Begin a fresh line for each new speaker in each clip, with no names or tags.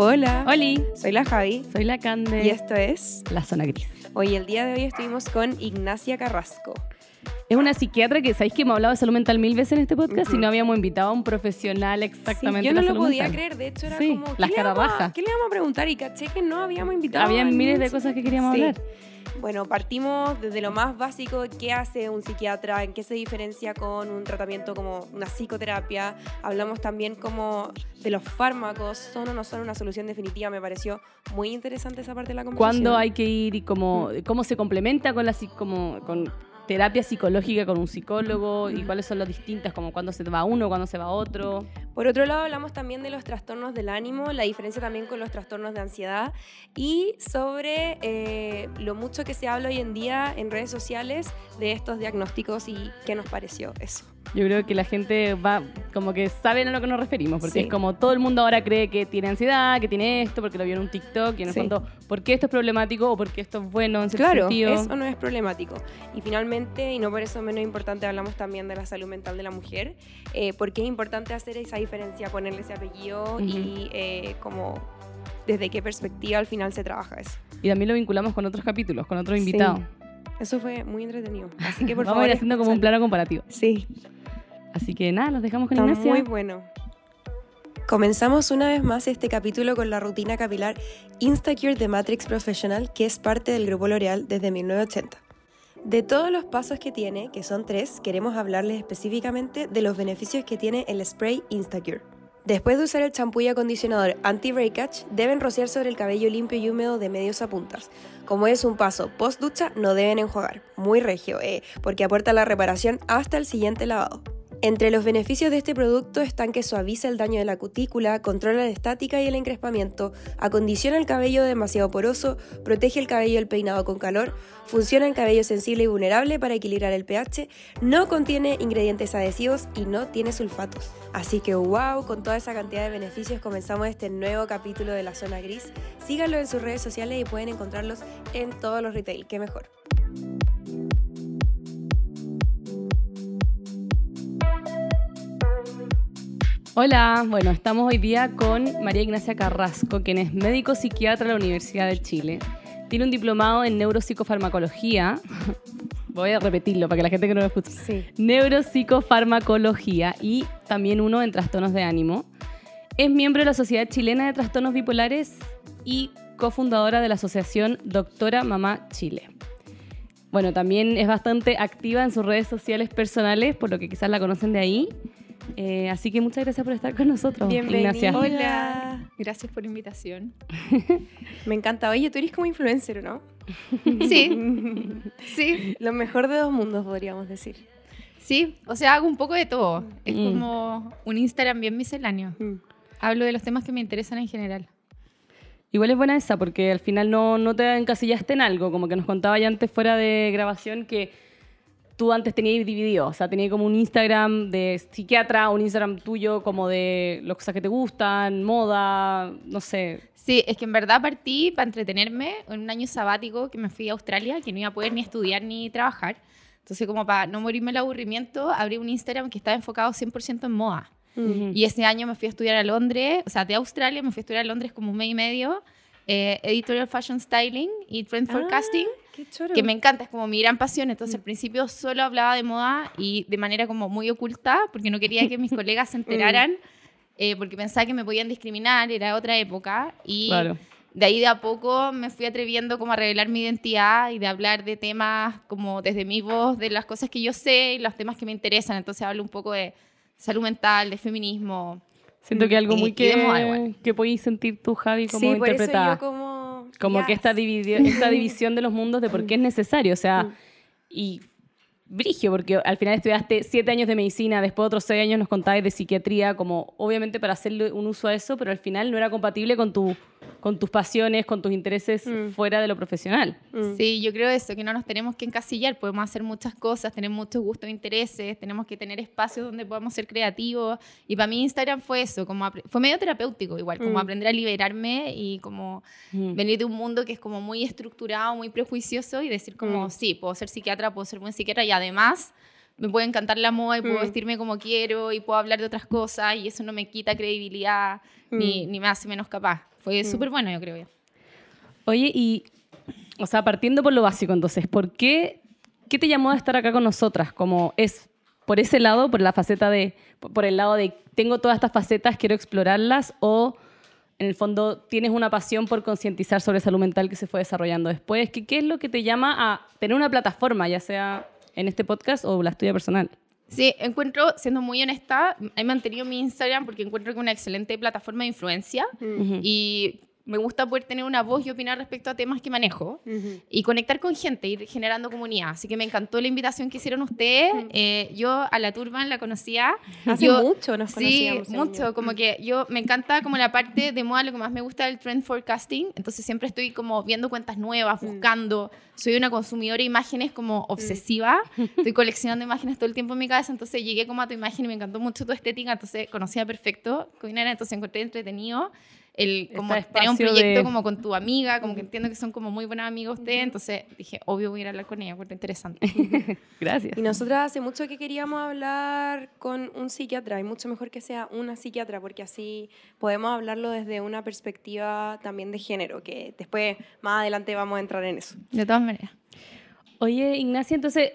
Hola.
Oli.
Soy la Javi.
Soy la Cande.
Y esto es
La Zona Gris.
Hoy, el día de hoy, estuvimos con Ignacia Carrasco.
Es una psiquiatra que, ¿sabéis que hemos hablado de salud mental mil veces en este podcast? Y no habíamos invitado a un profesional exactamente
Sí, yo no
la
lo podía
mental.
creer. De hecho, era
Sí,
como. ¿qué
las
le vamos a-. ¿Qué le vamos a preguntar? Y caché que no habíamos invitado.
Había miles de cosas que queríamos
Sí.
hablar.
Bueno, partimos desde lo más básico, qué hace un psiquiatra, en qué se diferencia con un tratamiento como una psicoterapia. Hablamos también como de los fármacos, son o no son una solución definitiva. Me pareció muy interesante esa parte de la conversación.
¿Cuándo hay que ir y cómo, cómo se complementa con la como, con terapia psicológica con un psicólogo y cuáles son las distintas, como cuándo se va uno, cuándo se va otro?
Por otro lado, hablamos también de los trastornos del ánimo, la diferencia también con los trastornos de ansiedad y sobre eh, lo mucho que se habla hoy en día en redes sociales de estos diagnósticos y qué nos pareció eso.
Yo creo que la gente va, como que saben a lo que nos referimos, porque
Sí.
es como todo el mundo ahora cree que tiene ansiedad, que tiene esto, porque lo vio en un TikTok, y en el
Sí.
fondo, ¿por qué esto es problemático o por qué esto es bueno en
Claro,
sentido?
eso no es problemático. Y finalmente, y no por eso menos importante, hablamos también de la salud mental de la mujer, eh, porque es importante hacer esa diferencia, ponerle ese apellido y eh, como desde qué perspectiva al final se trabaja eso.
Y también lo vinculamos con otros capítulos, con otros
Sí.
invitados.
Eso fue muy entretenido. Así que por
Vamos
favor.
a ir haciendo como un plano comparativo.
Sí.
Así que nada, los dejamos con
Está
Ignacia.
muy bueno. Comenzamos una vez más este capítulo con la rutina capilar Instacure de Matrix Professional, que es parte del grupo L'Oreal desde 1980. De todos los pasos que tiene, que son tres, queremos hablarles específicamente de los beneficios que tiene el spray Instacure. Después de usar el champú y acondicionador anti-breakage, deben rociar sobre el cabello limpio y húmedo de medios a puntas. Como es un paso post ducha, no deben enjuagar. Muy regio, eh, porque aporta la reparación hasta el siguiente lavado. Entre los beneficios de este producto están que suaviza el daño de la cutícula, controla la estática y el encrespamiento, acondiciona el cabello demasiado poroso, protege el cabello del peinado con calor, funciona en cabello sensible y vulnerable para equilibrar el pH, no contiene ingredientes adhesivos y no tiene sulfatos. Así que wow, con toda esa cantidad de beneficios comenzamos este nuevo capítulo de la zona gris. Síganlo en sus redes sociales y pueden encontrarlos en todos los retail, qué mejor.
Hola, bueno, estamos hoy día con María Ignacia Carrasco, quien es médico psiquiatra de la Universidad de Chile. Tiene un diplomado en neuropsicofarmacología. Voy a repetirlo para que la gente que no lo escuche.
Sí.
Neuropsicofarmacología y también uno en trastornos de ánimo. Es miembro de la Sociedad Chilena de Trastornos Bipolares y cofundadora de la asociación Doctora Mamá Chile. Bueno, también es bastante activa en sus redes sociales personales, por lo que quizás la conocen de ahí. Eh, así que muchas gracias por estar con nosotros,
Bienvenida.
Ignacia.
Hola.
Gracias por la invitación.
Me encanta. Oye, tú eres como influencer, ¿no?
Sí, sí,
Lo mejor de dos mundos, podríamos decir.
sí. O sea, hago un poco de todo. Es
Mm.
como un Instagram bien misceláneo. Hablo de los temas que me interesan en general.
Igual es buena esa, porque al final no, no te encasillaste en algo, como que nos contaba ya antes fuera de grabación que tú antes tenías dividido, o sea, tenías como un Instagram de psiquiatra, un Instagram tuyo como de las cosas que te gustan, moda, no sé.
Sí, es que en verdad partí para entretenerme en un año sabático que me fui a Australia, que no iba a poder ni estudiar ni trabajar. Entonces, como para no morirme el aburrimiento, abrí un Instagram que estaba enfocado 100% en moda.
Mm.
Y ese año me fui a estudiar a Londres, o sea, de Australia me fui a estudiar a Londres como un mes y medio, eh, Editorial Fashion Styling y Trend Forecasting,
choro.
Que me encanta, es como mi gran pasión. Entonces, al principio solo hablaba de moda y de manera como muy oculta, porque no quería que mis colegas se enteraran, eh, porque pensaba que me podían discriminar, era otra época. Y
Claro.
de ahí de a poco me fui atreviendo como a revelar mi identidad y de hablar de temas como desde mi voz, de las cosas que yo sé y los temas que me interesan. Entonces hablo un poco de salud mental, de feminismo.
Siento que algo
Y-
muy
y
que,
igual.
que podéis sentir tú, Javi, como
sí, por eso
interpretada.
yo como...
Como que esta, esta división de los mundos de por qué es necesario, o sea, y brigio, porque al final estudiaste siete años de medicina, después otros seis años nos contabas de psiquiatría, como obviamente para hacerle un uso a eso, pero al final no era compatible con, tu, con tus pasiones, con tus intereses
Mm.
fuera de lo profesional.
Mm.
Sí, yo creo eso, que no nos tenemos que encasillar, podemos hacer muchas cosas, tener muchos gustos e intereses, tenemos que tener espacios donde podamos ser creativos. Y para mí Instagram fue eso, como fue medio terapéutico igual, como
Mm.
aprender a liberarme y como
Mm.
venir de un mundo que es como muy estructurado, muy prejuicioso y decir como,
Mm.
sí, puedo ser psiquiatra, puedo ser buen psiquiatra y además me puede encantar la moda y puedo
Mm.
vestirme como quiero y puedo hablar de otras cosas y eso no me quita credibilidad ni,
Mm.
ni me hace menos capaz. Fue súper bueno, yo creo. ya.
Oye, y, o sea, partiendo por lo básico, entonces, ¿por qué, qué te llamó a estar acá con nosotras? Como es por ese lado, por la faceta de, por el lado de tengo todas estas facetas, quiero explorarlas, o en el fondo tienes una pasión por concientizar sobre salud mental que se fue desarrollando después. ¿Qué, ¿Qué es lo que te llama a tener una plataforma, ya sea en este podcast o la tuya personal?
Sí, encuentro, siendo muy honesta, he mantenido mi Instagram porque encuentro que es una excelente plataforma de influencia y me gusta poder tener una voz y opinar respecto a temas que manejo y conectar con gente, ir generando comunidad. Así que me encantó la invitación que hicieron ustedes. Eh, yo a la Turban la conocía.
Hace
Yo-
mucho nos
Sí,
conocíamos. según
mucho.
yo.
Como que yo me encanta como la parte de moda, lo que más me gusta del trend forecasting. Entonces siempre estoy como viendo cuentas nuevas, buscando. Soy una consumidora de imágenes como obsesiva. Estoy coleccionando imágenes todo el tiempo en mi cabeza. Entonces llegué como a tu imagen y me encantó mucho tu estética. Entonces conocía perfecto. Entonces encontré entretenido el como
Este
tener un proyecto
de-
como con tu amiga, como que entiendo que son como muy buenas amigas ustedes. Entonces dije, obvio voy a ir a hablar con ella, porque interesante.
Gracias.
Y nosotras hace mucho que queríamos hablar con un psiquiatra y mucho mejor que sea una psiquiatra porque así podemos hablarlo desde una perspectiva también de género, que después más adelante vamos a entrar en eso.
De todas maneras.
Oye, Ignacia, entonces,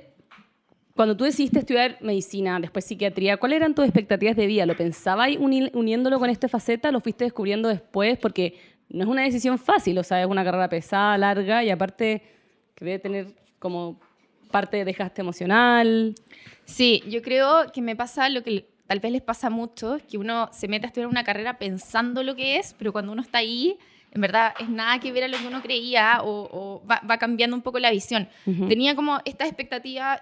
cuando tú decidiste estudiar medicina, después psiquiatría, ¿cuáles eran tus expectativas de vida? ¿Lo pensabas uni- uniéndolo con esta faceta? ¿Lo fuiste descubriendo después? Porque no es una decisión fácil, o sea, es una carrera pesada, larga y aparte que debe tener como parte de desgaste emocional.
Sí, yo creo que me pasa lo que tal vez les pasa mucho, que uno se mete a estudiar una carrera pensando lo que es, pero cuando uno está ahí, en verdad es nada que ver a lo que uno creía o, o va, va cambiando un poco la visión. Tenía como esta expectativa,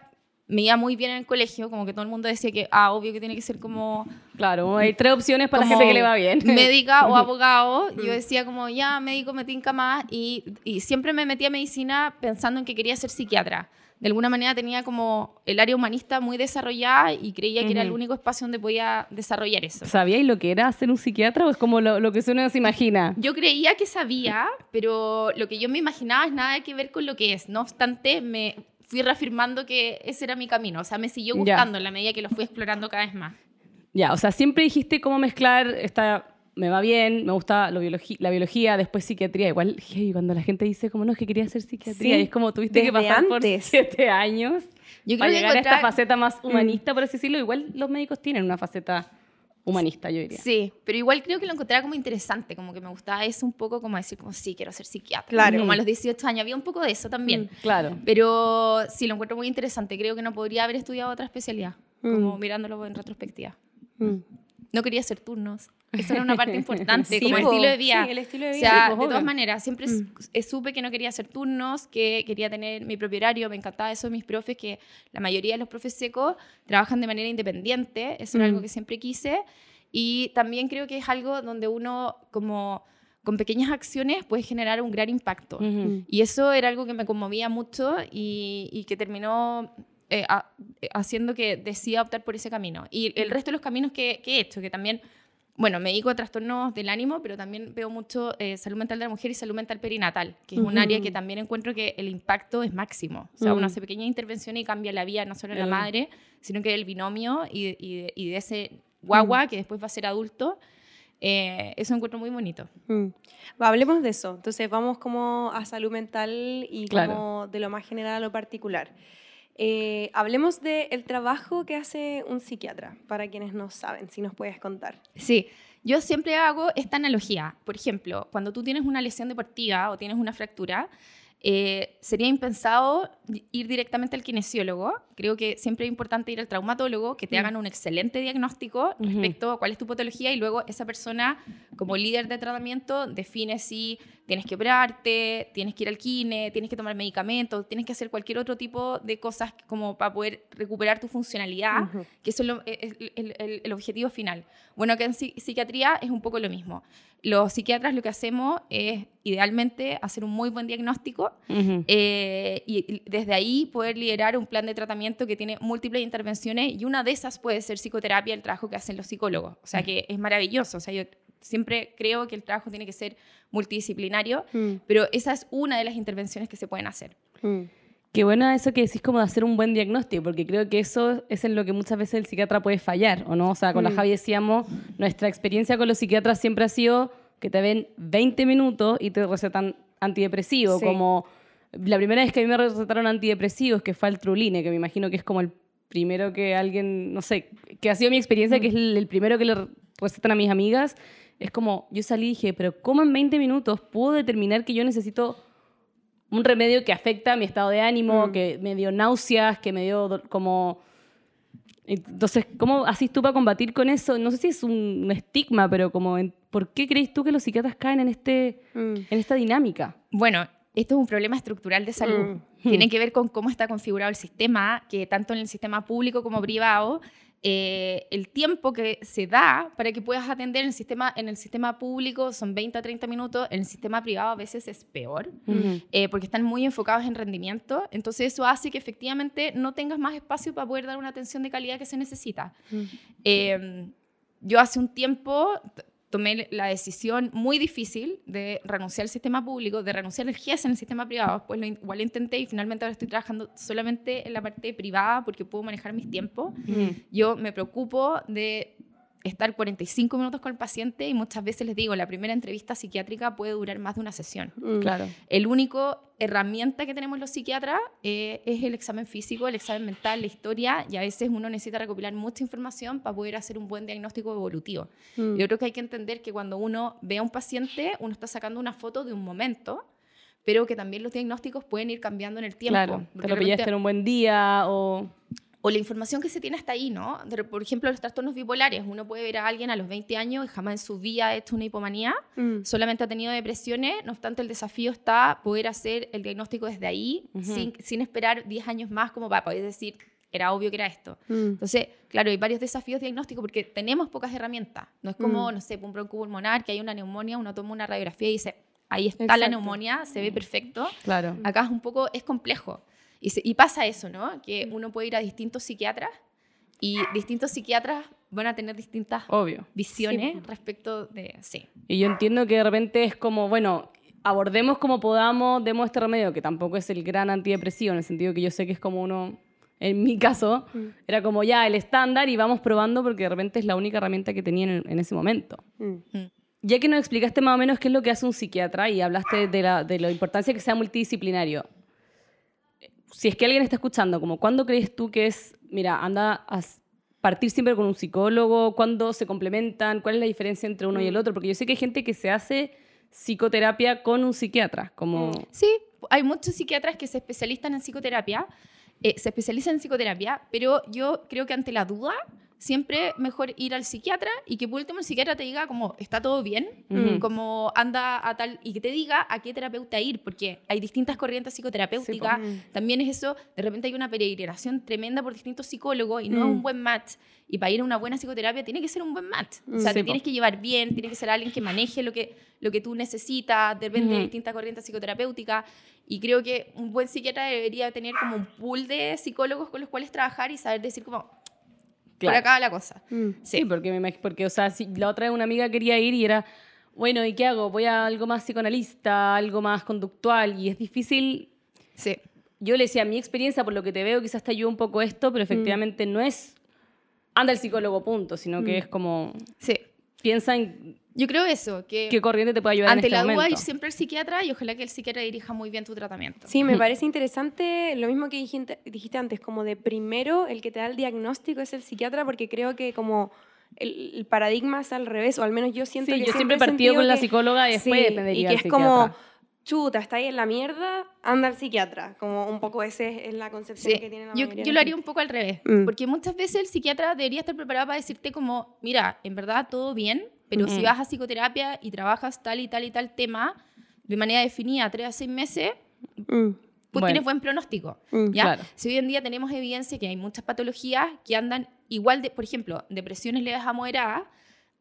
me iba muy bien en el colegio, como que todo el mundo decía que, ah, obvio que tiene que ser como
Claro, hay tres opciones para la gente que le va bien.
Médica o abogado. Yo decía como, ya, médico me tinca más. Y, y siempre me metí a medicina pensando en que quería ser psiquiatra. De alguna manera tenía como el área humanista muy desarrollada y creía que era el único espacio donde podía desarrollar eso.
¿Sabíais lo que era ser un psiquiatra o es como lo, lo que uno se imagina?
Yo creía que sabía, pero lo que yo me imaginaba es nada que ver con lo que es. No obstante, me fui reafirmando que ese era mi camino. O sea, me siguió gustando en la medida que lo fui explorando cada vez más.
Ya, o sea, siempre dijiste cómo mezclar esta me va bien, me gusta lo biologi- la biología, después psiquiatría. Igual, hey, cuando la gente dice como no, es que quería hacer psiquiatría,
Sí,
y es como tuviste que pasar por siete años
Yo
para
creo que
llegar a esta faceta más humanista, por así decirlo. Igual los médicos tienen una faceta humanista, yo diría.
Sí, pero igual creo que lo encontraba como interesante, como que me gustaba eso un poco como decir, como sí, quiero ser psiquiatra.
Claro.
Como a los 18 años, había un poco de eso también.
Claro.
Pero sí, lo encuentro muy interesante. Creo que no podría haber estudiado otra especialidad, como
Mm.
mirándolo en retrospectiva.
Mm.
No quería hacer turnos. Eso era una parte importante,
Sí,
como el estilo de vida.
Sí, el estilo de
O
vida.
sea,
Sí, pues,
de todas maneras, siempre
Mm.
supe que no quería hacer turnos, que quería tener mi propio horario. Me encantaba eso de mis profes, que la mayoría de los profes secos trabajan de manera independiente. Eso era
Mm.
algo que siempre quise. Y también creo que es algo donde uno, como con pequeñas acciones, puede generar un gran impacto.
Ujú.
Y eso era algo que me conmovía mucho y, y que terminó eh, ha- eh, haciendo que decida optar por ese camino. Y el resto de los caminos que, que he hecho, que también, bueno, me dedico a trastornos del ánimo, pero también veo mucho eh, salud mental de la mujer y salud mental perinatal, que es un área que también encuentro que el impacto es máximo. O sea,
Mm.
uno hace pequeñas intervenciones y cambia la vida no solo de la madre, sino que del binomio y, y de, y de ese guagua que después va a ser adulto. Eh, eso encuentro muy bonito.
Mm. Hablemos de eso. Entonces vamos como a salud mental y
Claro.
como de lo más general a lo particular. Eh, hablemos del trabajo que hace un psiquiatra, para quienes no saben, si nos puedes contar.
Sí, yo siempre hago esta analogía. Por ejemplo, cuando tú tienes una lesión deportiva o tienes una fractura, eh, sería impensado ir directamente al kinesiólogo. Creo que siempre es importante ir al traumatólogo, que te
Mm.
hagan un excelente diagnóstico respecto a cuál es tu patología y luego esa persona, como líder de tratamiento, define si tienes que operarte, tienes que ir al kine, tienes que tomar medicamentos, tienes que hacer cualquier otro tipo de cosas como para poder recuperar tu funcionalidad que eso es lo- es el, el- objetivo final. Bueno, que en psi- psiquiatría es un poco lo mismo. Los psiquiatras lo que hacemos es idealmente hacer un muy buen diagnóstico eh, y, desde ahí poder liderar un plan de tratamiento que tiene múltiples intervenciones y una de esas puede ser psicoterapia, el trabajo que hacen los psicólogos. O sea que es maravilloso. O sea, yo siempre creo que el trabajo tiene que ser multidisciplinario,
Mm.
pero esa es una de las intervenciones que se pueden hacer.
Mm.
Qué bueno eso que decís como de hacer un buen diagnóstico, porque creo que eso es en lo que muchas veces el psiquiatra puede fallar, ¿o no? O sea, con la
Mm.
Javi decíamos, nuestra experiencia con los psiquiatras siempre ha sido, que te ven 20 minutos y te recetan antidepresivo,
Sí.
como la primera vez que a mí me recetaron antidepresivos, que fue el Truline, que me imagino que es como el primero que alguien, no sé, que ha sido mi experiencia, que es el, el primero que le recetan a mis amigas, es como, yo salí y dije, pero ¿cómo en 20 minutos puedo determinar que yo necesito un remedio que afecta mi estado de ánimo,
Mm.
que me dio náuseas, que me dio como... Entonces, ¿cómo haces tú para combatir con eso? No sé si es un estigma, pero como, en- ¿por qué crees tú que los psiquiatras caen en, este,
Mm.
en esta dinámica?
Bueno, esto es un problema estructural de salud.
Mm.
Tiene que ver con cómo está configurado el sistema, que tanto en el sistema público como privado, eh, el tiempo que se da para que puedas atender en el sistema, en el sistema público son 20 a 30 minutos, en el sistema privado a veces es peor, eh, porque están muy enfocados en rendimiento. Entonces eso hace que efectivamente no tengas más espacio para poder dar una atención de calidad que se necesita. Eh, yo hace un tiempo tomé la decisión muy difícil de renunciar al sistema público, de renunciar al GES en el sistema privado. Pues lo, igual lo intenté y finalmente ahora estoy trabajando solamente en la parte privada porque puedo manejar mis tiempos. Yo me preocupo de estar 45 minutos con el paciente y muchas veces les digo, la primera entrevista psiquiátrica puede durar más de una sesión.
Mm.
Claro.
El único herramienta que tenemos los psiquiatras eh, es el examen físico, el examen mental, la historia, y a veces uno necesita recopilar mucha información para poder hacer un buen diagnóstico evolutivo.
Mm.
Yo creo que hay que entender que cuando uno ve a un paciente, uno está sacando una foto de un momento, pero que también los diagnósticos pueden ir cambiando en el tiempo.
Claro, te lo pillaste en un buen día o...
o la información que se tiene hasta ahí, ¿no? De- por ejemplo, los trastornos bipolares. Uno puede ver a alguien a los 20 años y jamás en su vida ha hecho una hipomanía,
Mm.
solamente ha tenido depresiones, no obstante el desafío está poder hacer el diagnóstico desde ahí, sin, sin esperar 10 años más como para poder decir, era obvio que era esto.
Mm.
Entonces, claro, hay varios desafíos diagnósticos porque tenemos pocas herramientas. No es como,
Mm.
no sé, un broncopulmonar, que hay una neumonía, uno toma una radiografía y dice, ahí está la neumonía, se ve perfecto.
Claro.
Acá es un poco, es complejo. Y, se- y pasa eso, ¿no? Que uno puede ir a distintos psiquiatras y distintos psiquiatras van a tener distintas
Obvio.
visiones
Sí.
respecto de, sí.
Y yo entiendo que de repente es como, bueno, abordemos como podamos, demos este remedio, que tampoco es el gran antidepresivo, en el sentido que yo sé que es como uno, en mi caso,
Mm.
era como ya el estándar y vamos probando porque de repente es la única herramienta que tenía en, en ese momento.
Mm.
Ya que nos explicaste más o menos qué es lo que hace un psiquiatra y hablaste de la, de la importancia que sea multidisciplinario, si es que alguien está escuchando, como ¿cuándo crees tú que es, mira, anda a partir siempre con un psicólogo? ¿Cuándo se complementan? ¿Cuál es la diferencia entre uno y el otro? Porque yo sé que hay gente que se hace psicoterapia con un psiquiatra, como...
Sí, hay muchos psiquiatras que se especializan en psicoterapia, eh, se especializan en psicoterapia, pero yo creo que ante la duda siempre mejor ir al psiquiatra y que por último el psiquiatra te diga como está todo bien,
Ujú.
como anda a tal y que te diga a qué terapeuta ir, porque hay distintas corrientes psicoterapéuticas. También es eso, de repente hay una peregrinación tremenda por distintos psicólogos y no es un buen match. Y para ir a una buena psicoterapia tiene que ser un buen match. O sea,
Sí,
te tienes que llevar bien, tiene que ser alguien que maneje lo que, lo que tú necesitas, de repente
Ujú.
hay distintas corrientes psicoterapéuticas. Y creo que un buen psiquiatra debería tener como un pool de psicólogos con los cuales trabajar y saber decir como, por
Claro.
acá va la cosa.
Mm.
Sí, porque, me porque, o sea, si la otra vez una amiga quería ir y era, bueno, ¿y qué hago? Voy a algo más psicoanalista, algo más conductual, y es difícil.
Sí.
Yo le decía, mi experiencia, por lo que te veo, quizás te ayuda un poco esto, pero efectivamente no es anda el psicólogo, punto, sino que es como,
Sí.
Piensa en
Yo creo eso, que
qué corriente te puede ayudar
ante
en este
la duda
momento.
ir siempre al psiquiatra y ojalá que el psiquiatra dirija muy bien tu tratamiento.
Sí, me parece interesante lo mismo que dijiste, dijiste antes, como de primero el que te da el diagnóstico es el psiquiatra, porque creo que como el, el paradigma es al revés, o al menos yo siento
Sí,
que
yo siempre he partido con la psicóloga y después
Sí,
dependería
y que es
psiquiatra.
como, chuta, está ahí en la mierda, anda al psiquiatra, como un poco ese es la concepción
Sí,
que tiene la
yo,
mayoría
yo lo haría un poco al revés,
Mm.
porque muchas veces el psiquiatra debería estar preparado para decirte como, mira, en verdad todo bien, pero si
Ujú.
vas a psicoterapia y trabajas tal y tal y tal tema de manera definida, tres a seis meses,
Mm,
pues
Bueno.
tienes buen pronóstico.
mm.
¿ya?
Claro.
Si hoy en día tenemos evidencia que hay muchas patologías que andan igual de, por ejemplo, depresiones leves a moderadas,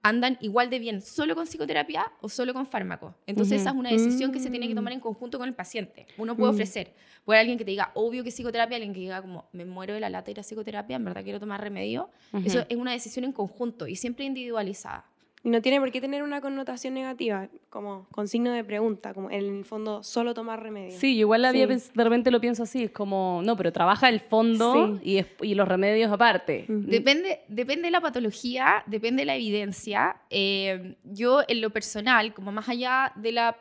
andan igual de bien solo con psicoterapia o solo con fármaco. Entonces
Ujú.
esa es una decisión que se tiene que
Mm.
tomar en conjunto con el paciente. Uno puede
Mm.
ofrecer, puede alguien que te diga, obvio que psicoterapia, alguien que diga como, me muero de la lata ir a psicoterapia, en verdad quiero tomar remedio.
Ujú.
Eso es una decisión en conjunto y siempre individualizada.
Y no tiene por qué tener una connotación negativa, como con signo de pregunta, como en el fondo solo tomar remedio.
Sí, igual la
Sí.
de repente lo pienso así, es como, no, pero trabaja el fondo y, es- y los remedios aparte.
Ujú.
Depende, depende de la patología, depende de la evidencia. Eh, yo, en lo personal, como más allá de la,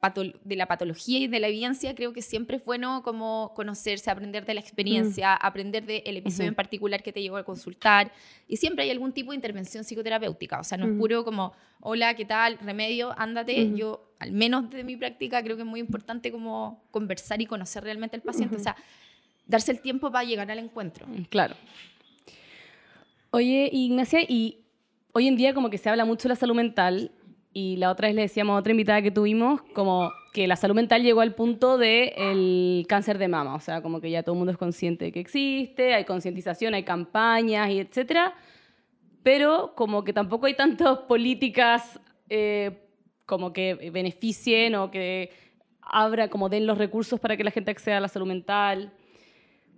de la patología y de la evidencia, creo que siempre es bueno como conocerse, aprender de la experiencia, aprender del episodio
Ujú.
en particular que te llegó a consultar. Y siempre hay algún tipo de intervención psicoterapéutica. O sea, no es
Ujú.
puro como, hola, ¿qué tal? Remedio, ándate.
Ujú.
Yo, al menos de mi práctica, creo que es muy importante como conversar y conocer realmente al paciente. O sea, darse el tiempo para llegar al encuentro.
Claro. Oye, Ignacia, y hoy en día como que se habla mucho de la salud mental y la otra vez le decíamos a otra invitada que tuvimos como que la salud mental llegó al punto del el cáncer de mama, o sea, como que ya todo el mundo es consciente de que existe, hay concientización, hay campañas y etcétera, pero como que tampoco hay tantas políticas eh, como que beneficien o que abra, como den los recursos para que la gente acceda a la salud mental.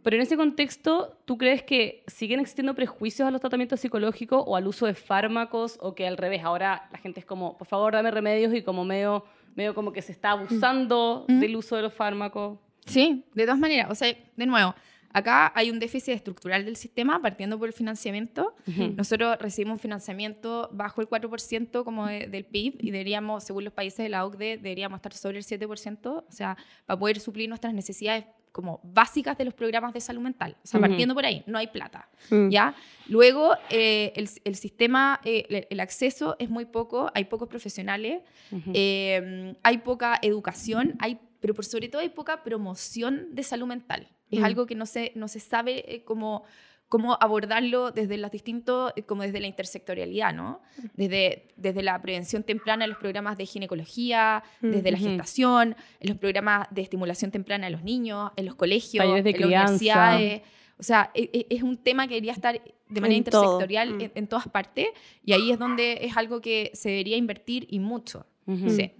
Pero en ese contexto, ¿tú crees que siguen existiendo prejuicios a los tratamientos psicológicos o al uso de fármacos o que al revés, ahora la gente es como, por favor, dame remedios y como medio, medio como que se está abusando
Mm.
del uso de los fármacos?
Sí, de todas maneras. O sea, de nuevo, acá hay un déficit estructural del sistema partiendo por el financiamiento.
Ujú.
Nosotros recibimos un financiamiento bajo el 4% como de- del PIB y deberíamos, según los países de la OCDE, deberíamos estar sobre el 7%, o sea, para poder suplir nuestras necesidades como básicas de los programas de salud mental. O sea,
Ujú.
partiendo por ahí, no hay plata.
Mm.
¿ya? Luego, eh, el, el sistema, eh, el- el acceso es muy poco, hay pocos profesionales,
Ujú.
eh, hay poca educación, hay, pero por sobre todo hay poca promoción de salud mental. Es
Mm.
algo que no se, no se sabe eh, cómo, cómo abordarlo desde los distintos, eh, como desde la intersectorialidad, ¿no? Desde, desde la prevención temprana en los programas de ginecología,
Mm.
desde la gestación, en los programas de estimulación temprana de los niños, en los colegios,
de
en las
crianza.
universidades. O sea, e- e- es un tema que debería estar de manera
En
intersectorial
Mm.
en, en todas partes y ahí es donde es algo que se debería invertir y mucho. Sí.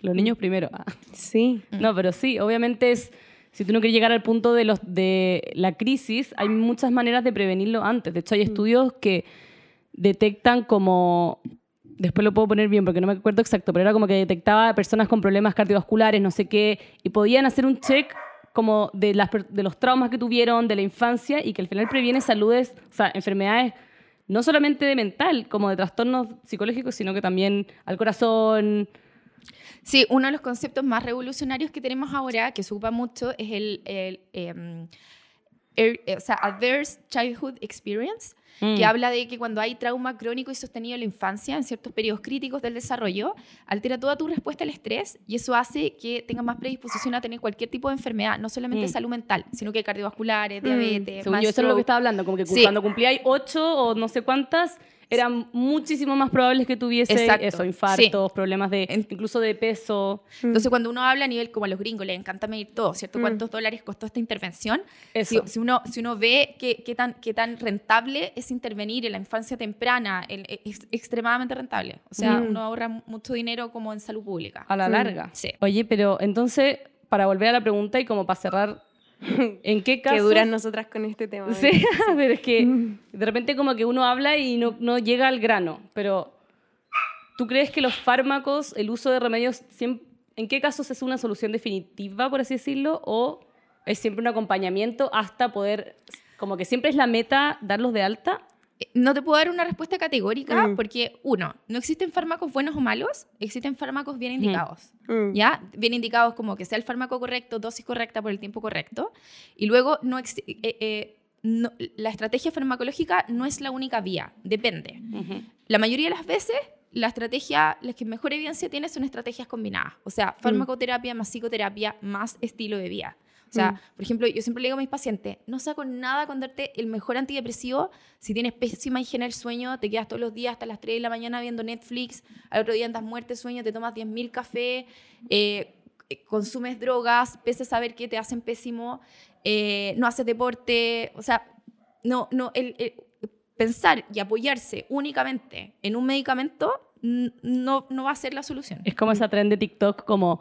Los niños primero. Ah.
Sí.
No, pero sí, obviamente es, si tú no quieres llegar al punto de, los, de la crisis, hay muchas maneras de prevenirlo antes. De hecho, hay estudios que detectan como, después lo puedo poner bien porque no me acuerdo exacto, pero era como que detectaba personas con problemas cardiovasculares, no sé qué, y podían hacer un check como de, las, de los traumas que tuvieron, de la infancia, y que al final previene saludes, o sea, enfermedades no solamente de mental, como de trastornos psicológicos, sino que también al corazón.
Sí, uno de los conceptos más revolucionarios que tenemos ahora, que se ocupa mucho, es el, el, em, er- eh, o sea, Adverse Childhood Experience,
Mm.
que habla de que cuando hay trauma crónico y sostenido en la infancia, en ciertos periodos críticos del desarrollo, altera toda tu respuesta al estrés y eso hace que tengas más predisposición a tener cualquier tipo de enfermedad, no solamente
Mm.
salud mental, sino que cardiovasculares,
Mm.
diabetes,
Según
más
yo, eso es lo que estaba hablando, como que
Sí.
cuando cumplíais ocho o no sé cuántas, eran muchísimo más probables que tuviese
Exacto,
eso, infartos, problemas de incluso de peso.
Entonces, cuando uno habla a nivel como a los gringos, les encanta medir todo, ¿cierto?
Mm.
¿Cuántos dólares costó esta intervención? Si, si uno, si uno ve qué, qué tan, qué tan rentable es intervenir en la infancia temprana, el- es extremadamente rentable. O sea,
Mm.
uno ahorra mucho dinero como en salud pública.
a la
Mm.
larga.
Sí.
Oye, pero entonces, para volver a la pregunta y como para cerrar, ¿en qué caso?
Que duran nosotras con este tema.
Sí, pero es que
Mm.
de repente como que uno habla y no, no llega al grano, pero ¿tú crees que los fármacos, el uso de remedios, siem- en qué casos es una solución definitiva, por así decirlo, o es siempre un acompañamiento hasta poder, como que siempre es la meta darlos de alta?
No te puedo dar una respuesta categórica
Mm.
porque, uno, no existen fármacos buenos o malos, existen fármacos bien indicados.
Mm.
¿ya? Bien indicados como que sea el fármaco correcto, dosis correcta por el tiempo correcto. Y luego, no eh, eh, no- la estrategia farmacológica no es la única vía, depende. La mayoría de las veces, la estrategia, las que mejor evidencia tiene son estrategias combinadas. O sea, farmacoterapia más psicoterapia más estilo de vida. O sea,
Mm.
por ejemplo, yo siempre le digo a mis pacientes, no saco nada con darte el mejor antidepresivo si tienes pésima higiene del sueño, te quedas todos los días hasta las 3 de la mañana viendo Netflix, al otro día andas muerte sueño, te tomas 10.000 cafés, eh, eh, consumes drogas, pese a saber que te hacen pésimo, eh, no haces deporte, o sea, no, no, el, el pensar y apoyarse únicamente en un medicamento no, no va a ser la solución.
Es como esa trend de TikTok, como,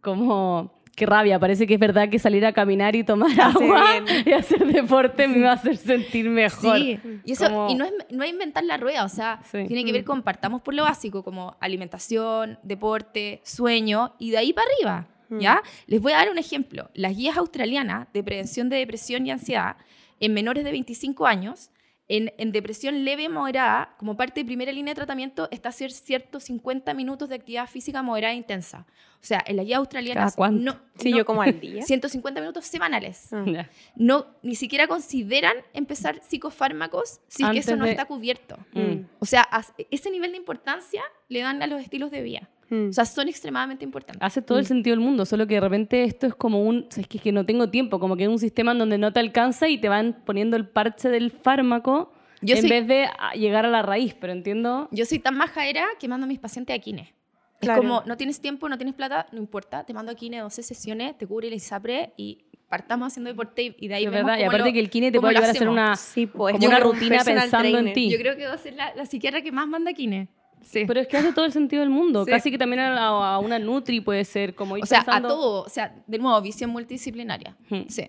como qué rabia, parece que es verdad que salir a caminar y tomar agua
bien.
y hacer deporte me va a hacer sentir mejor.
Sí, y eso
Como-
y no es, no es inventar la rueda, o sea,
Sí.
tiene que ver con partamos por lo básico, como alimentación, deporte, sueño, y de ahí para arriba, ¿ya? Les voy a dar un ejemplo. Las guías australianas de prevención de depresión y ansiedad en menores de 25 años, en, en depresión leve moderada, como parte de primera línea de tratamiento, está hacer ciertos 50 minutos de actividad física moderada e intensa. O sea, en australianas...
¿Cada cuánto?
No,
Sí,
no-
yo como al día.
150 minutos semanales
Ah.
No ni siquiera consideran empezar psicofármacos si es que
Antes
eso no
de-
está cubierto.
Mm.
O sea, ese nivel de importancia le dan a los estilos de vida.
Mm.
O sea, son extremadamente importantes.
Hace todo el sentido del mundo, solo que de repente esto es como un, es que, es que no tengo tiempo, como que es un sistema en donde no te alcanza y te van poniendo el parche del fármaco
Yo
en
soy-
vez de llegar a la raíz, pero entiendo.
Yo soy tan majadera que mando a mis pacientes a kine. Es
Claro.
como, no tienes tiempo, no tienes plata, no importa, te mando a kine 12 sesiones, te cubre el ISAPRE y partamos haciendo deporte y- y de ahí
Es
vemos
verdad, y aparte
lo-
que el kine te puede ayudar a hacer una,
Sí, pues,
como una rutina pensando en
trainer.
ti.
Yo creo que va a ser la, la psiquiatra que más manda a kine. Sí.
Pero es que hace todo el sentido del mundo.
Sí.
Casi que también a, a una Nutri puede ser como ir
o sea,
pensando-
a todo, o sea, de nuevo, visión multidisciplinaria.
Hmm.
Sí.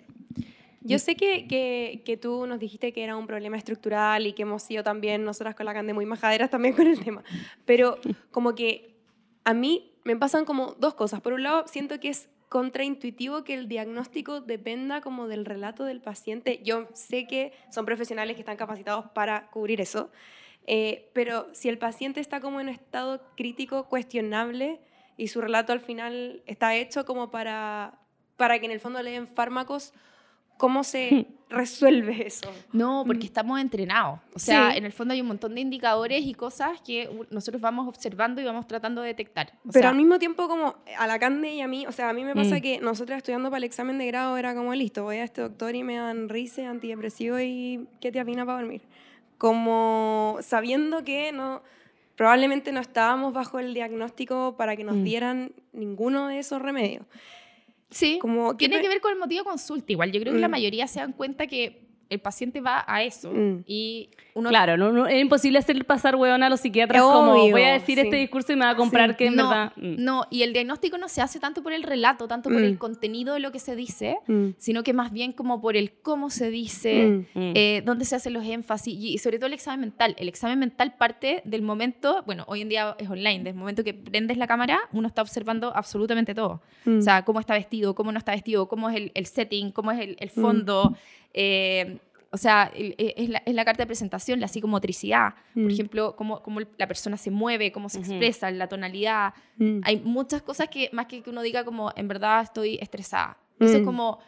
Yo sé que, que, que tú nos dijiste que era un problema estructural y que hemos sido también nosotras con la Cande muy majaderas también con el tema, pero como que a mí me pasan como dos cosas. Por un lado, siento que es contraintuitivo que el diagnóstico dependa como del relato del paciente. Yo sé que son profesionales que están capacitados para cubrir eso, eh, pero si el paciente está como en un estado crítico cuestionable y su relato al final está hecho como para, para que en el fondo le den fármacos, ¿cómo se resuelve eso?
No, porque estamos entrenados. O sea,
Sí.
en el fondo hay un montón de indicadores y cosas que nosotros vamos observando y vamos tratando de detectar. O
Pero
sea,
al mismo tiempo como a la Cande y a mí, o sea, a mí me pasa
Mm.
que nosotros estudiando para el examen de grado era como, listo, voy a este doctor y me dan rice, antidepresivo y ketiapina para dormir. Como sabiendo que no, probablemente no estábamos bajo el diagnóstico para que nos
Mm.
dieran ninguno de esos remedios.
sí,
Como, ¿qué
tiene que ver con el motivo de consulta. Igual, yo creo que la
Mm.
mayoría se dan cuenta que el paciente va a eso
Mm.
y uno
Claro, no, no- es imposible hacer pasar hueón a los psiquiatras
Obvio,
como voy a decir
sí.
este discurso y me va a comprar
Sí.
que en
no,
verdad... mm.
no, y el diagnóstico no se hace tanto por el relato, tanto por
Mm.
el contenido de lo que se dice,
Mm,
sino que más bien como por el cómo se dice,
mm,
Mm.
eh, dónde se hacen los énfasis y, y sobre todo el examen mental. El examen mental parte del momento, bueno, hoy en día es online, desde el momento que prendes la cámara, uno está observando absolutamente todo.
mm.
O sea, cómo está vestido, cómo no está vestido, cómo es el, el setting, cómo es el, el fondo. Eh, o sea, eh, es, la, es la carta de presentación, la psicomotricidad. Por
Mm.
ejemplo, cómo, cómo la persona se mueve, cómo se
Ujú.
expresa, la tonalidad.
Mm.
Hay muchas cosas que, más que que uno diga como, en verdad estoy estresada. Eso es
Mm.
como,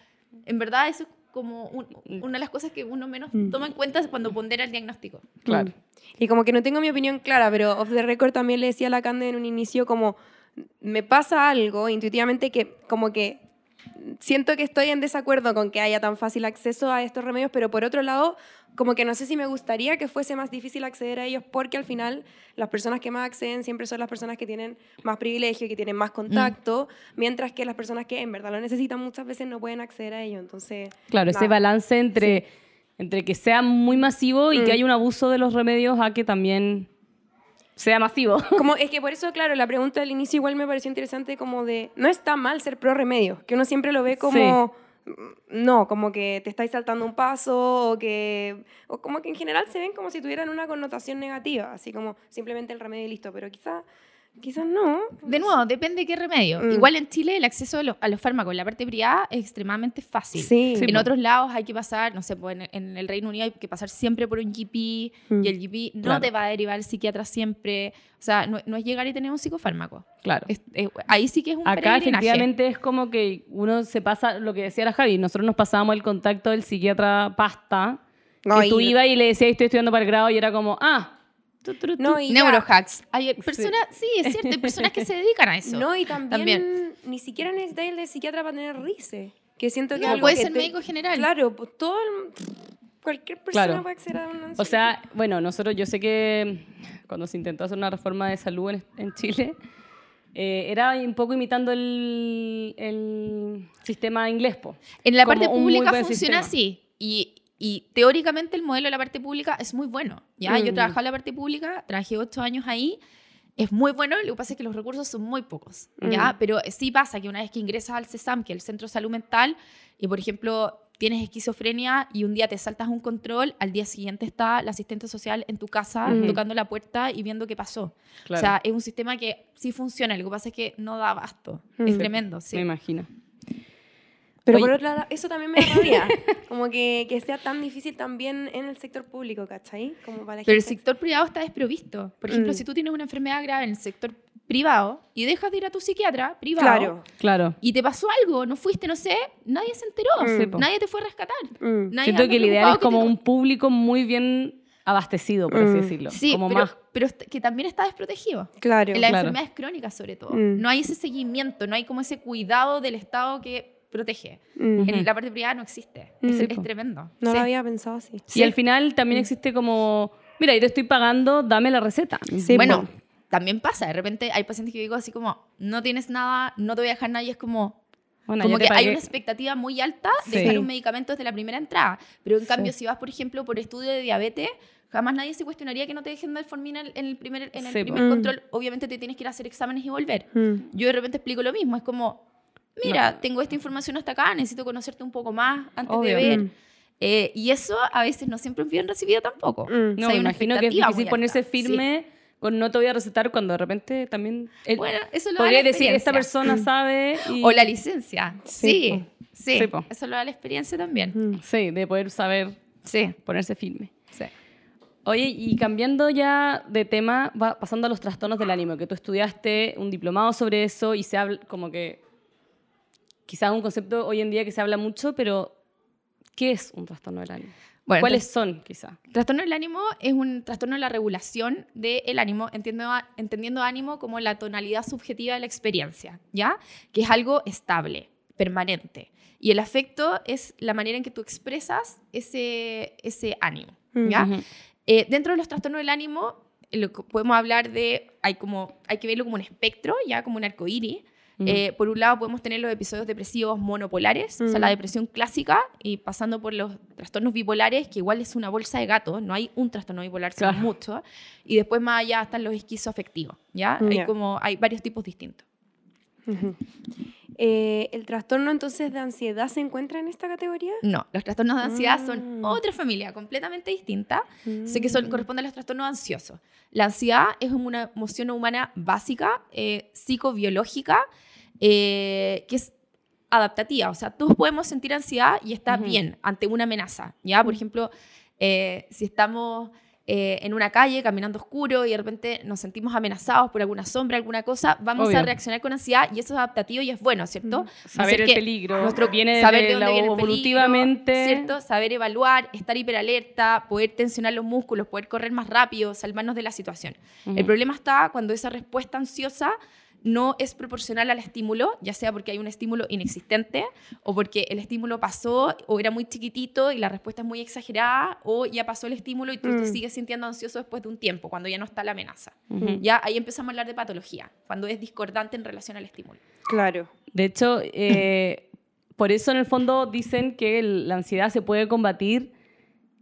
en verdad eso es como un- una de las cosas que uno menos
Mm.
toma en cuenta cuando pondera el diagnóstico.
Claro.
Y como que no tengo mi opinión clara, pero off the record también le decía a la Cande en un inicio como me pasa algo intuitivamente que como que siento que estoy en desacuerdo con que haya tan fácil acceso a estos remedios, pero por otro lado, como que no sé si me gustaría que fuese más difícil acceder a ellos porque al final las personas que más acceden siempre son las personas que tienen más privilegio, que tienen más contacto, mientras que las personas que en verdad lo necesitan muchas veces no pueden acceder a ello. Entonces,
Claro, ese
nada.
balance entre, entre que sea muy masivo y que
Mm.
haya un abuso de los remedios a que también sea masivo.
Como, es que por eso, claro, la pregunta del inicio igual me pareció interesante como de, no está mal ser pro remedio, que uno siempre lo ve como, mm, no, como que te estáis saltando un paso o que, o como que en general se ven como si tuvieran una connotación negativa, así como simplemente el remedio y listo, pero quizás quizás no.
De nuevo, depende de qué remedio.
Mm.
Igual en Chile el acceso a los, a los fármacos en la parte privada es extremadamente fácil.
Sí.
Sí,
en
po.
otros lados hay que pasar, no sé, pues en, en el Reino Unido hay que pasar siempre por un GP
Mm.
y el GP no
Claro.
te va a derivar al psiquiatra siempre. O sea, no, no es llegar y tener un psicofármaco.
Claro.
Es- es- ahí sí que es un
Acá efectivamente es como que uno se pasa, lo que decía la Javi, nosotros nos pasábamos el contacto del psiquiatra pasta,
No,
que
y-
tú ibas y le decías estoy estudiando para el grado y era como, ah.
No, y ya-
Neurohacks. Hay personas, sí. es cierto, hay personas que se dedican a eso.
No, y también,
También.
ni siquiera necesitas ir de psiquiatra para tener rice. Que siento que
No,
algo
puede
que
ser
te-
médico general.
Claro, pues todo el- cualquier persona
Claro.
puede acceder a una
O sea, bueno, nosotros, yo sé que cuando se intentó hacer una reforma de salud en, en Chile, eh, era un poco imitando el, el sistema inglés, po.
En la
como
parte pública funciona
sistema.
así. Y, y teóricamente el modelo de la parte pública es muy bueno. ¿ya? Yo
Mm.
trabajaba en la parte pública, trabajé ocho años ahí. es muy bueno, lo que pasa es que los recursos son muy pocos, ¿ya?
Mm.
Pero sí pasa que una vez que ingresas al CESAM, que es el Centro de Salud Mental, y por ejemplo tienes esquizofrenia y un día te saltas un control, al día siguiente está la asistente social en tu casa
Ujú.
tocando la puerta y viendo qué pasó.
Claro,
O sea, es un sistema que sí funciona, lo que pasa es que no da abasto. Es
Mm.
tremendo, sí.
me imagino.
Pero
Oye.
por otro lado, eso también me da rabia. como que, que sea tan difícil también en el sector público, ¿cachai? Como para
Pero el sector privado está desprovisto. Por ejemplo,
Mm.
si tú tienes una enfermedad grave en el sector privado y dejas de ir a tu psiquiatra privado
Claro.
Claro.
y te pasó algo, no fuiste, no sé, nadie se enteró,
Mm.
Nadie te fue a rescatar.
Mm.
Nadie
Siento que el ideal es como
te-
un público muy bien abastecido, por así decirlo.
Sí,
como
pero,
más
pero que también está desprotegido.
Claro.
En las
Claro.
enfermedades crónicas, sobre todo.
Mm.
No hay ese seguimiento, no hay como ese cuidado del Estado que protege.
Mm.
En la parte privada no existe.
Mm.
Es,
Sí,
es
po.
tremendo.
No
Sí.
lo había pensado así.
Y al final también existe como, mira, yo te estoy pagando, dame la receta.
Sí,
bueno,
po.
también pasa. De repente hay pacientes que digo así como, no tienes nada, no te voy a dejar nada y es como,
Bueno,
como que hay
pagué.
una expectativa muy alta de
Sí.
dejar un medicamento desde la primera entrada. Pero en
Sí.
cambio, si vas, por ejemplo, por estudio de diabetes, jamás nadie se cuestionaría que no te dejen metformina en el primer, en el
Sí,
primer
Mm.
control. Obviamente te tienes que ir a hacer exámenes y volver.
Mm.
Yo de repente explico lo mismo. Es como, mira, tengo esta información hasta acá, necesito conocerte un poco más antes
Obvio.
de ver.
Mm.
Eh, y eso a veces no siempre es bien recibido tampoco.
Mm.
O
No,
sea,
me imagino que es difícil ponerse
alta. Sí.
firme con no te voy a recetar cuando de repente también... el-
Bueno, eso lo da
podría
la
decir, esta persona sabe... y-
O la licencia.
Sí,
Sí, sí. Eso lo da la experiencia también.
Mm.
Sí, de poder saber
Sí,
ponerse firme.
sí.
Oye, y cambiando ya de tema, va pasando a los trastornos del ánimo, que tú estudiaste un diplomado sobre eso y se habla como que quizás un concepto hoy en día que se habla mucho, pero ¿qué es un trastorno del ánimo?
Bueno,
¿Cuáles son, quizás?
Trastorno del ánimo es un trastorno de la regulación del ánimo, entiendo, entendiendo ánimo como la tonalidad subjetiva de la experiencia, ¿ya? Que es algo estable, permanente. Y el afecto es la manera en que tú expresas ese, ese ánimo, ¿ya? Eh, dentro de los trastornos del ánimo, lo que podemos hablar de, hay, como, hay que verlo como un espectro, ya como un arcoíris. Eh, por un lado podemos tener los episodios depresivos monopolares, o sea,
Mm.
la depresión clásica, y pasando por los trastornos bipolares, que igual es una bolsa de gato, no hay un trastorno bipolar, son
Claro.
muchos. Y después más allá están los esquizoafectivos, ¿ya? Hay, como, hay varios tipos distintos.
Eh, ¿El trastorno entonces de ansiedad se encuentra en esta categoría?
No, los trastornos de ansiedad son
Mm.
otra familia completamente distinta. Sé que son,
Mm.
corresponde a los trastornos ansiosos. La ansiedad es una emoción humana básica, eh, psicobiológica, eh, que es adaptativa. O sea, todos podemos sentir ansiedad y está bien ante una amenaza. ¿ya? Por ejemplo, eh, si estamos eh, en una calle caminando oscuro y de repente nos sentimos amenazados por alguna sombra, alguna cosa, vamos
Obvio.
a reaccionar con ansiedad y eso es adaptativo y es bueno, ¿cierto?
Saber
Hacer
el peligro,
nuestro
viene
saber
de
de dónde viene el peligro. ¿cierto? Saber evaluar, estar hiperalerta, poder tensionar los músculos, poder correr más rápido, salvarnos de la situación. El problema está cuando esa respuesta ansiosa no es proporcional al estímulo, ya sea porque hay un estímulo inexistente o porque el estímulo pasó o era muy chiquitito y la respuesta es muy exagerada o ya pasó el estímulo y tú te
Mm.
sigues sintiendo ansioso después de un tiempo, cuando ya no está la amenaza. Ya ahí empezamos a hablar de patología, cuando es discordante en relación al estímulo.
Claro.
De hecho, eh, por eso en el fondo dicen que el- la ansiedad se puede combatir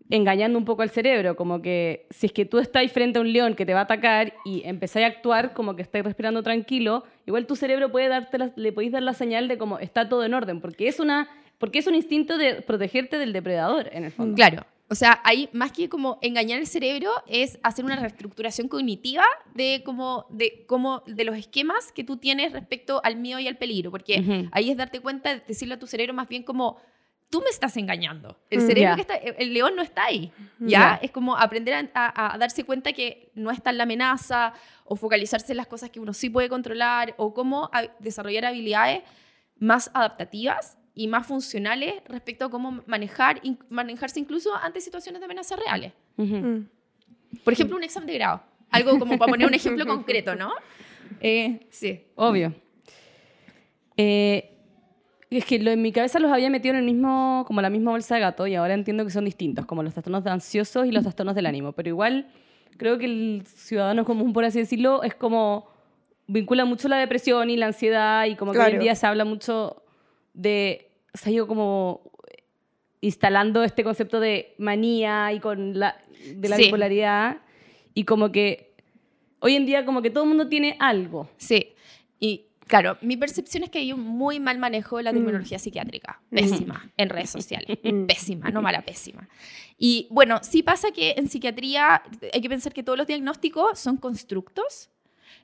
engañando un poco al cerebro, como que si es que tú estás frente a un león que te va a atacar y empezáis a actuar como que estáis respirando tranquilo, igual tu cerebro puede darte la- le podéis dar la señal de como está todo en orden, porque es una porque es un instinto de protegerte del depredador en el fondo.
Claro. O sea, ahí más que como engañar el cerebro es hacer una reestructuración cognitiva de como de cómo de los esquemas que tú tienes respecto al miedo y al peligro, porque ahí es darte cuenta de decirle a tu cerebro más bien como tú me estás engañando. El
Mm,
cerebro que está el león no está ahí. ¿Ya?
Ya.
Es como aprender a, a- a darse cuenta que no está en la amenaza o focalizarse en las cosas que uno sí puede controlar o cómo a- desarrollar habilidades más adaptativas y más funcionales respecto a cómo manejar, in- manejarse incluso ante situaciones de amenazas reales.
Mm.
Por ejemplo, un examen de grado. Algo como para poner un ejemplo concreto, ¿no? Eh, sí.
Obvio. Eh, es que lo, en mi cabeza los había metido en el mismo, como la misma bolsa de gato y ahora entiendo que son distintos, como los trastornos de ansiosos y los trastornos del ánimo. Pero igual creo que el ciudadano común, por así decirlo, es como vincula mucho la depresión y la ansiedad y como que hoy en día se habla mucho de, se ha ido como instalando este concepto de manía y con la, de la
Sí.
bipolaridad y como que Hoy en día como que todo el mundo tiene algo.
Sí. Y claro, mi percepción es que hay un muy mal manejo de la
Mm.
terminología psiquiátrica. Pésima en redes sociales.
Mm.
Pésima, no mala, pésima. Y bueno, sí pasa que en psiquiatría hay que pensar que todos los diagnósticos son constructos.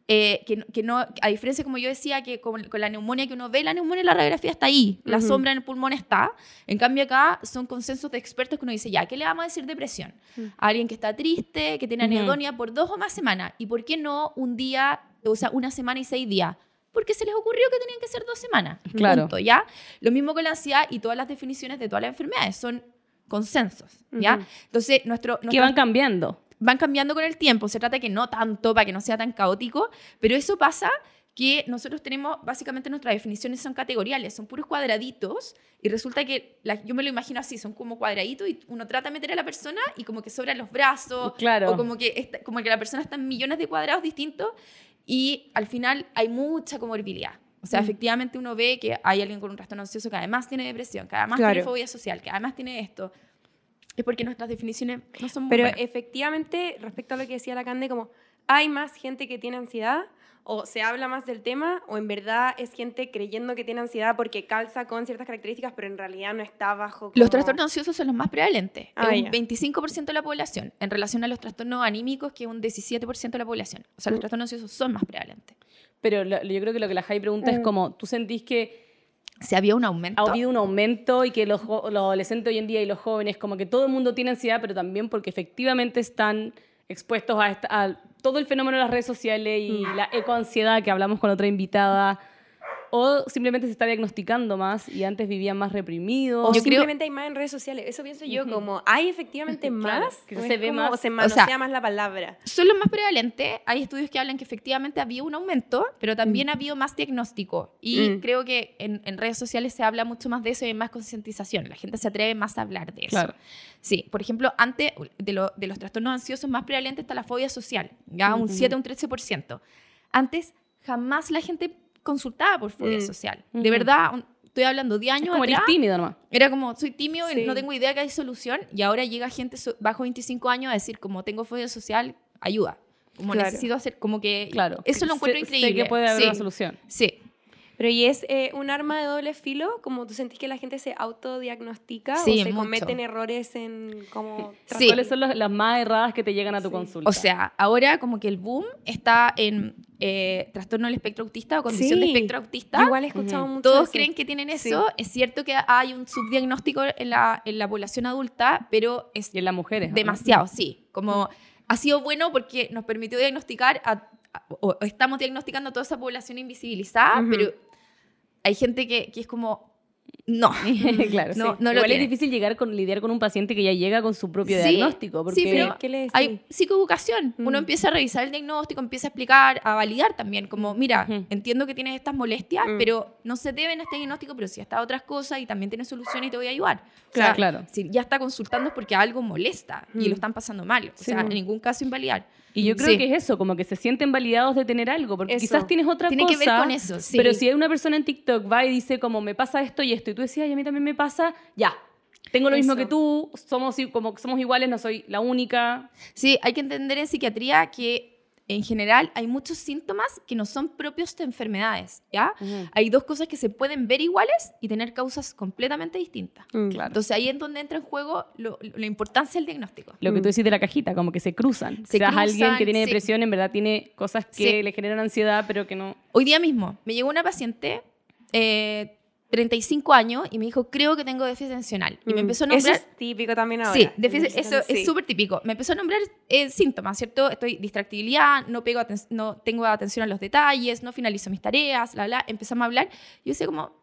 eh, que, que no, a diferencia, como yo decía, que con, con la neumonía, que uno ve la neumonía en la radiografía está ahí, la
Ujú.
sombra en el pulmón está. En cambio, acá son consensos de expertos que uno dice, ya, ¿qué le vamos a decir depresión?
Mm.
A alguien que está triste, que tiene anedonia por dos o más semanas. ¿Y por qué no un día, o sea, una semana y seis días? Porque se les ocurrió que tenían que ser dos semanas.
Claro.
Punto, ¿ya? Lo mismo con la ansiedad y todas las definiciones de todas las enfermedades son consensos, ¿ya?
Ujú.
Entonces, nuestro,
Que
nuestro-
van cambiando.
van cambiando con el tiempo. Se trata que no tanto para que no sea tan caótico, pero eso pasa que nosotros tenemos, básicamente nuestras definiciones son categoriales, son puros cuadraditos y resulta que, la- yo me lo imagino así, son como cuadraditos y uno trata de meter a la persona y como que sobran los brazos
Claro.
o como que, está- como que la persona está en millones de cuadrados distintos y al final hay mucha comorbilidad. O sea,
Mm.
efectivamente uno ve que hay alguien con un trastorno ansioso que además tiene depresión, que además
Claro.
tiene fobia social, que además tiene esto. Es porque nuestras definiciones no son muy
Pero
buenas.
efectivamente, respecto a lo que decía la Cande, como hay más gente que tiene ansiedad o se habla más del tema o en verdad es gente creyendo que tiene ansiedad porque calza con ciertas características, pero en realidad no está bajo como-
Los trastornos ansiosos son los más prevalentes.
Ah,
es un
ya.
25% de la población, en relación a los trastornos anímicos, que es un 17% de la población. O sea, los
Mm.
trastornos ansiosos son más prevalentes.
Pero lo- yo creo que lo que la Jai pregunta es
Mm.
como, ¿tú sentís que
Si había un aumento.
ha habido un aumento y que los, adolescentes hoy en día y los jóvenes, como que todo el mundo tiene ansiedad, pero también porque efectivamente están expuestos a, esta- a todo el fenómeno de las redes sociales y
Mm.
la ecoansiedad que hablamos con otra invitada, o simplemente se está diagnosticando más y antes vivían más reprimidos.
O
Yo creo-
simplemente hay más en redes sociales. Eso pienso yo,
Ujú.
como hay efectivamente
Claro,
más,
que
o
se ve
como-
más-
o se
o
manosea
sea,
más la palabra.
Son los más prevalentes. Hay estudios que hablan que efectivamente había un aumento, pero también ha habido más diagnóstico. Y
Mm.
creo que en, en redes sociales se habla mucho más de eso y hay más concientización. La gente se atreve más a hablar de eso.
Claro.
Sí, por ejemplo, antes de, lo- de los trastornos ansiosos más prevalentes está la fobia social, ya un
Ujú.
7 o un 13%. Antes jamás la gente consultaba por fobia
Mm.
social. De verdad, un- estoy hablando de
es
años
como eres tímido nomás.
era como, soy tímido y no tengo idea que hay solución. Y ahora llega gente so- bajo 25 años a decir, como tengo fobia social, ayuda. Como
Claro.
necesito hacer, como que...
Claro.
Eso lo
Sé-
encuentro
sé
increíble.
que puede haber
sí,
una solución.
Sí.
Pero ¿y es eh, un arma de doble filo? Como tú sentís que la gente se autodiagnostica
Sí,
o se
mucho.
cometen errores en como
Sí.
¿Cuáles son las, las más erradas que te llegan a tu
Sí.
consulta?
O sea, ahora como que el boom está en eh, trastorno del espectro autista o condición de
Sí.
espectro autista.
Igual he escuchado
Ujú.
mucho
Todos
eso.
creen que tienen
Sí.
eso. Es cierto que hay un subdiagnóstico en la, en la población adulta, pero es
y en las mujeres. ¿no?
demasiado, sí. Como ha sido bueno porque nos permitió diagnosticar, a- o estamos diagnosticando a toda esa población invisibilizada,
Ujú.
pero hay gente que, que es como, no.
claro,
No,
sí.
no lo
Igual es difícil llegar con, lidiar con un paciente que ya llega con su propio
Sí,
diagnóstico. Porque
sí, pero-
¿Qué le decís?
Hay psicoeducación. Uno
Mm.
empieza a revisar el diagnóstico, empieza a explicar, a validar también, como, mira,
Ujú.
entiendo que tienes estas molestias,
Mm.
pero no se deben a este diagnóstico, pero si está otras cosas y también tienes soluciones y te voy a ayudar. O
Claro,
sea,
claro.
si ya está consultando es porque algo molesta y
Mm.
lo están pasando mal. O
Sí,
sea,
mm.
en ningún caso invalidar.
Y yo creo
Sí.
que es eso, como que se sienten validados de tener algo, porque
Eso.
quizás tienes otra
Tiene
cosa.
que ver con eso, sí.
Pero si hay una persona en TikTok va y dice como me pasa esto y esto, y tú decías, y a mí también me pasa, ya. Tengo lo mismo
Eso.
que tú, somos como somos iguales, no soy la única.
Sí, hay que entender en psiquiatría que en general hay muchos síntomas que no son propios de enfermedades, ¿ya? Hay dos cosas que se pueden ver iguales y tener causas completamente distintas.
Mm.
Claro.
Entonces ahí es donde entra en juego lo- lo- la importancia del diagnóstico.
Lo que
Mm.
tú decís de la cajita, como que se cruzan.
Se
Seas alguien
cruzan,
que tiene
sí.
depresión, en verdad tiene cosas que
Sí.
le generan ansiedad, pero que no.
Hoy día mismo me llegó una paciente, eh, 35 años, y me dijo, creo que tengo déficit atencional. Y me
Mm.
empezó a
Eso
nombrar...
es típico también ahora.
Sí, déficit- eso
Sí.
es súper típico. Me empezó a nombrar eh, síntomas, ¿cierto? Estoy distractibilidad, no, pego aten- no tengo atención a los detalles, no finalizo mis tareas, la, la. Empezamos a hablar. Yo decía como, "Mm,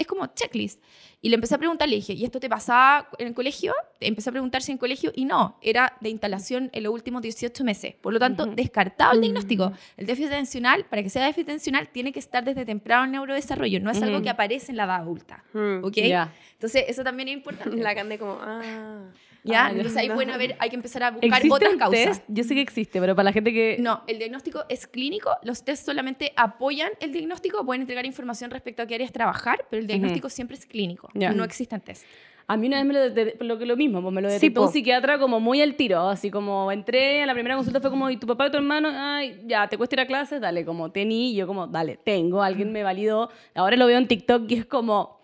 es como checklist. Y le empecé a preguntar, le dije, ¿y esto te pasaba en el colegio? Empecé a preguntar si en el colegio y no, era de instalación en los últimos 18 meses. Por lo tanto,
Ujú.
descartado el
Mm.
diagnóstico. El déficit atencional, para que sea déficit atencional, tiene que estar desde temprano en neurodesarrollo. No es algo
Ujú.
que aparece en la edad adulta.
Mm.
¿Ok?
Ya.
Entonces, eso también es importante.
La Cande como, ah.
¿Ya?
Ah.
Entonces ahí
No.
pueden haber, hay que empezar a buscar
¿Existe
otras
un
causas.
test? Yo sé que existe, pero para la gente que...
No, el diagnóstico es clínico, los test solamente apoyan el diagnóstico, pueden entregar información respecto a qué áreas trabajar, pero el diagnóstico siempre es clínico, no existen test.
A mí una vez me lo, de- lo mismo, pues me lo
Sí,
detectó un
po.
psiquiatra como muy al tiro, así como entré a la primera consulta fue como, ¿y tu papá y tu hermano? Ay, ya, ¿te cuesta ir a clases? Dale, como, tení, y yo como, dale, tengo, alguien me validó. Ahora lo veo en TikTok y es como,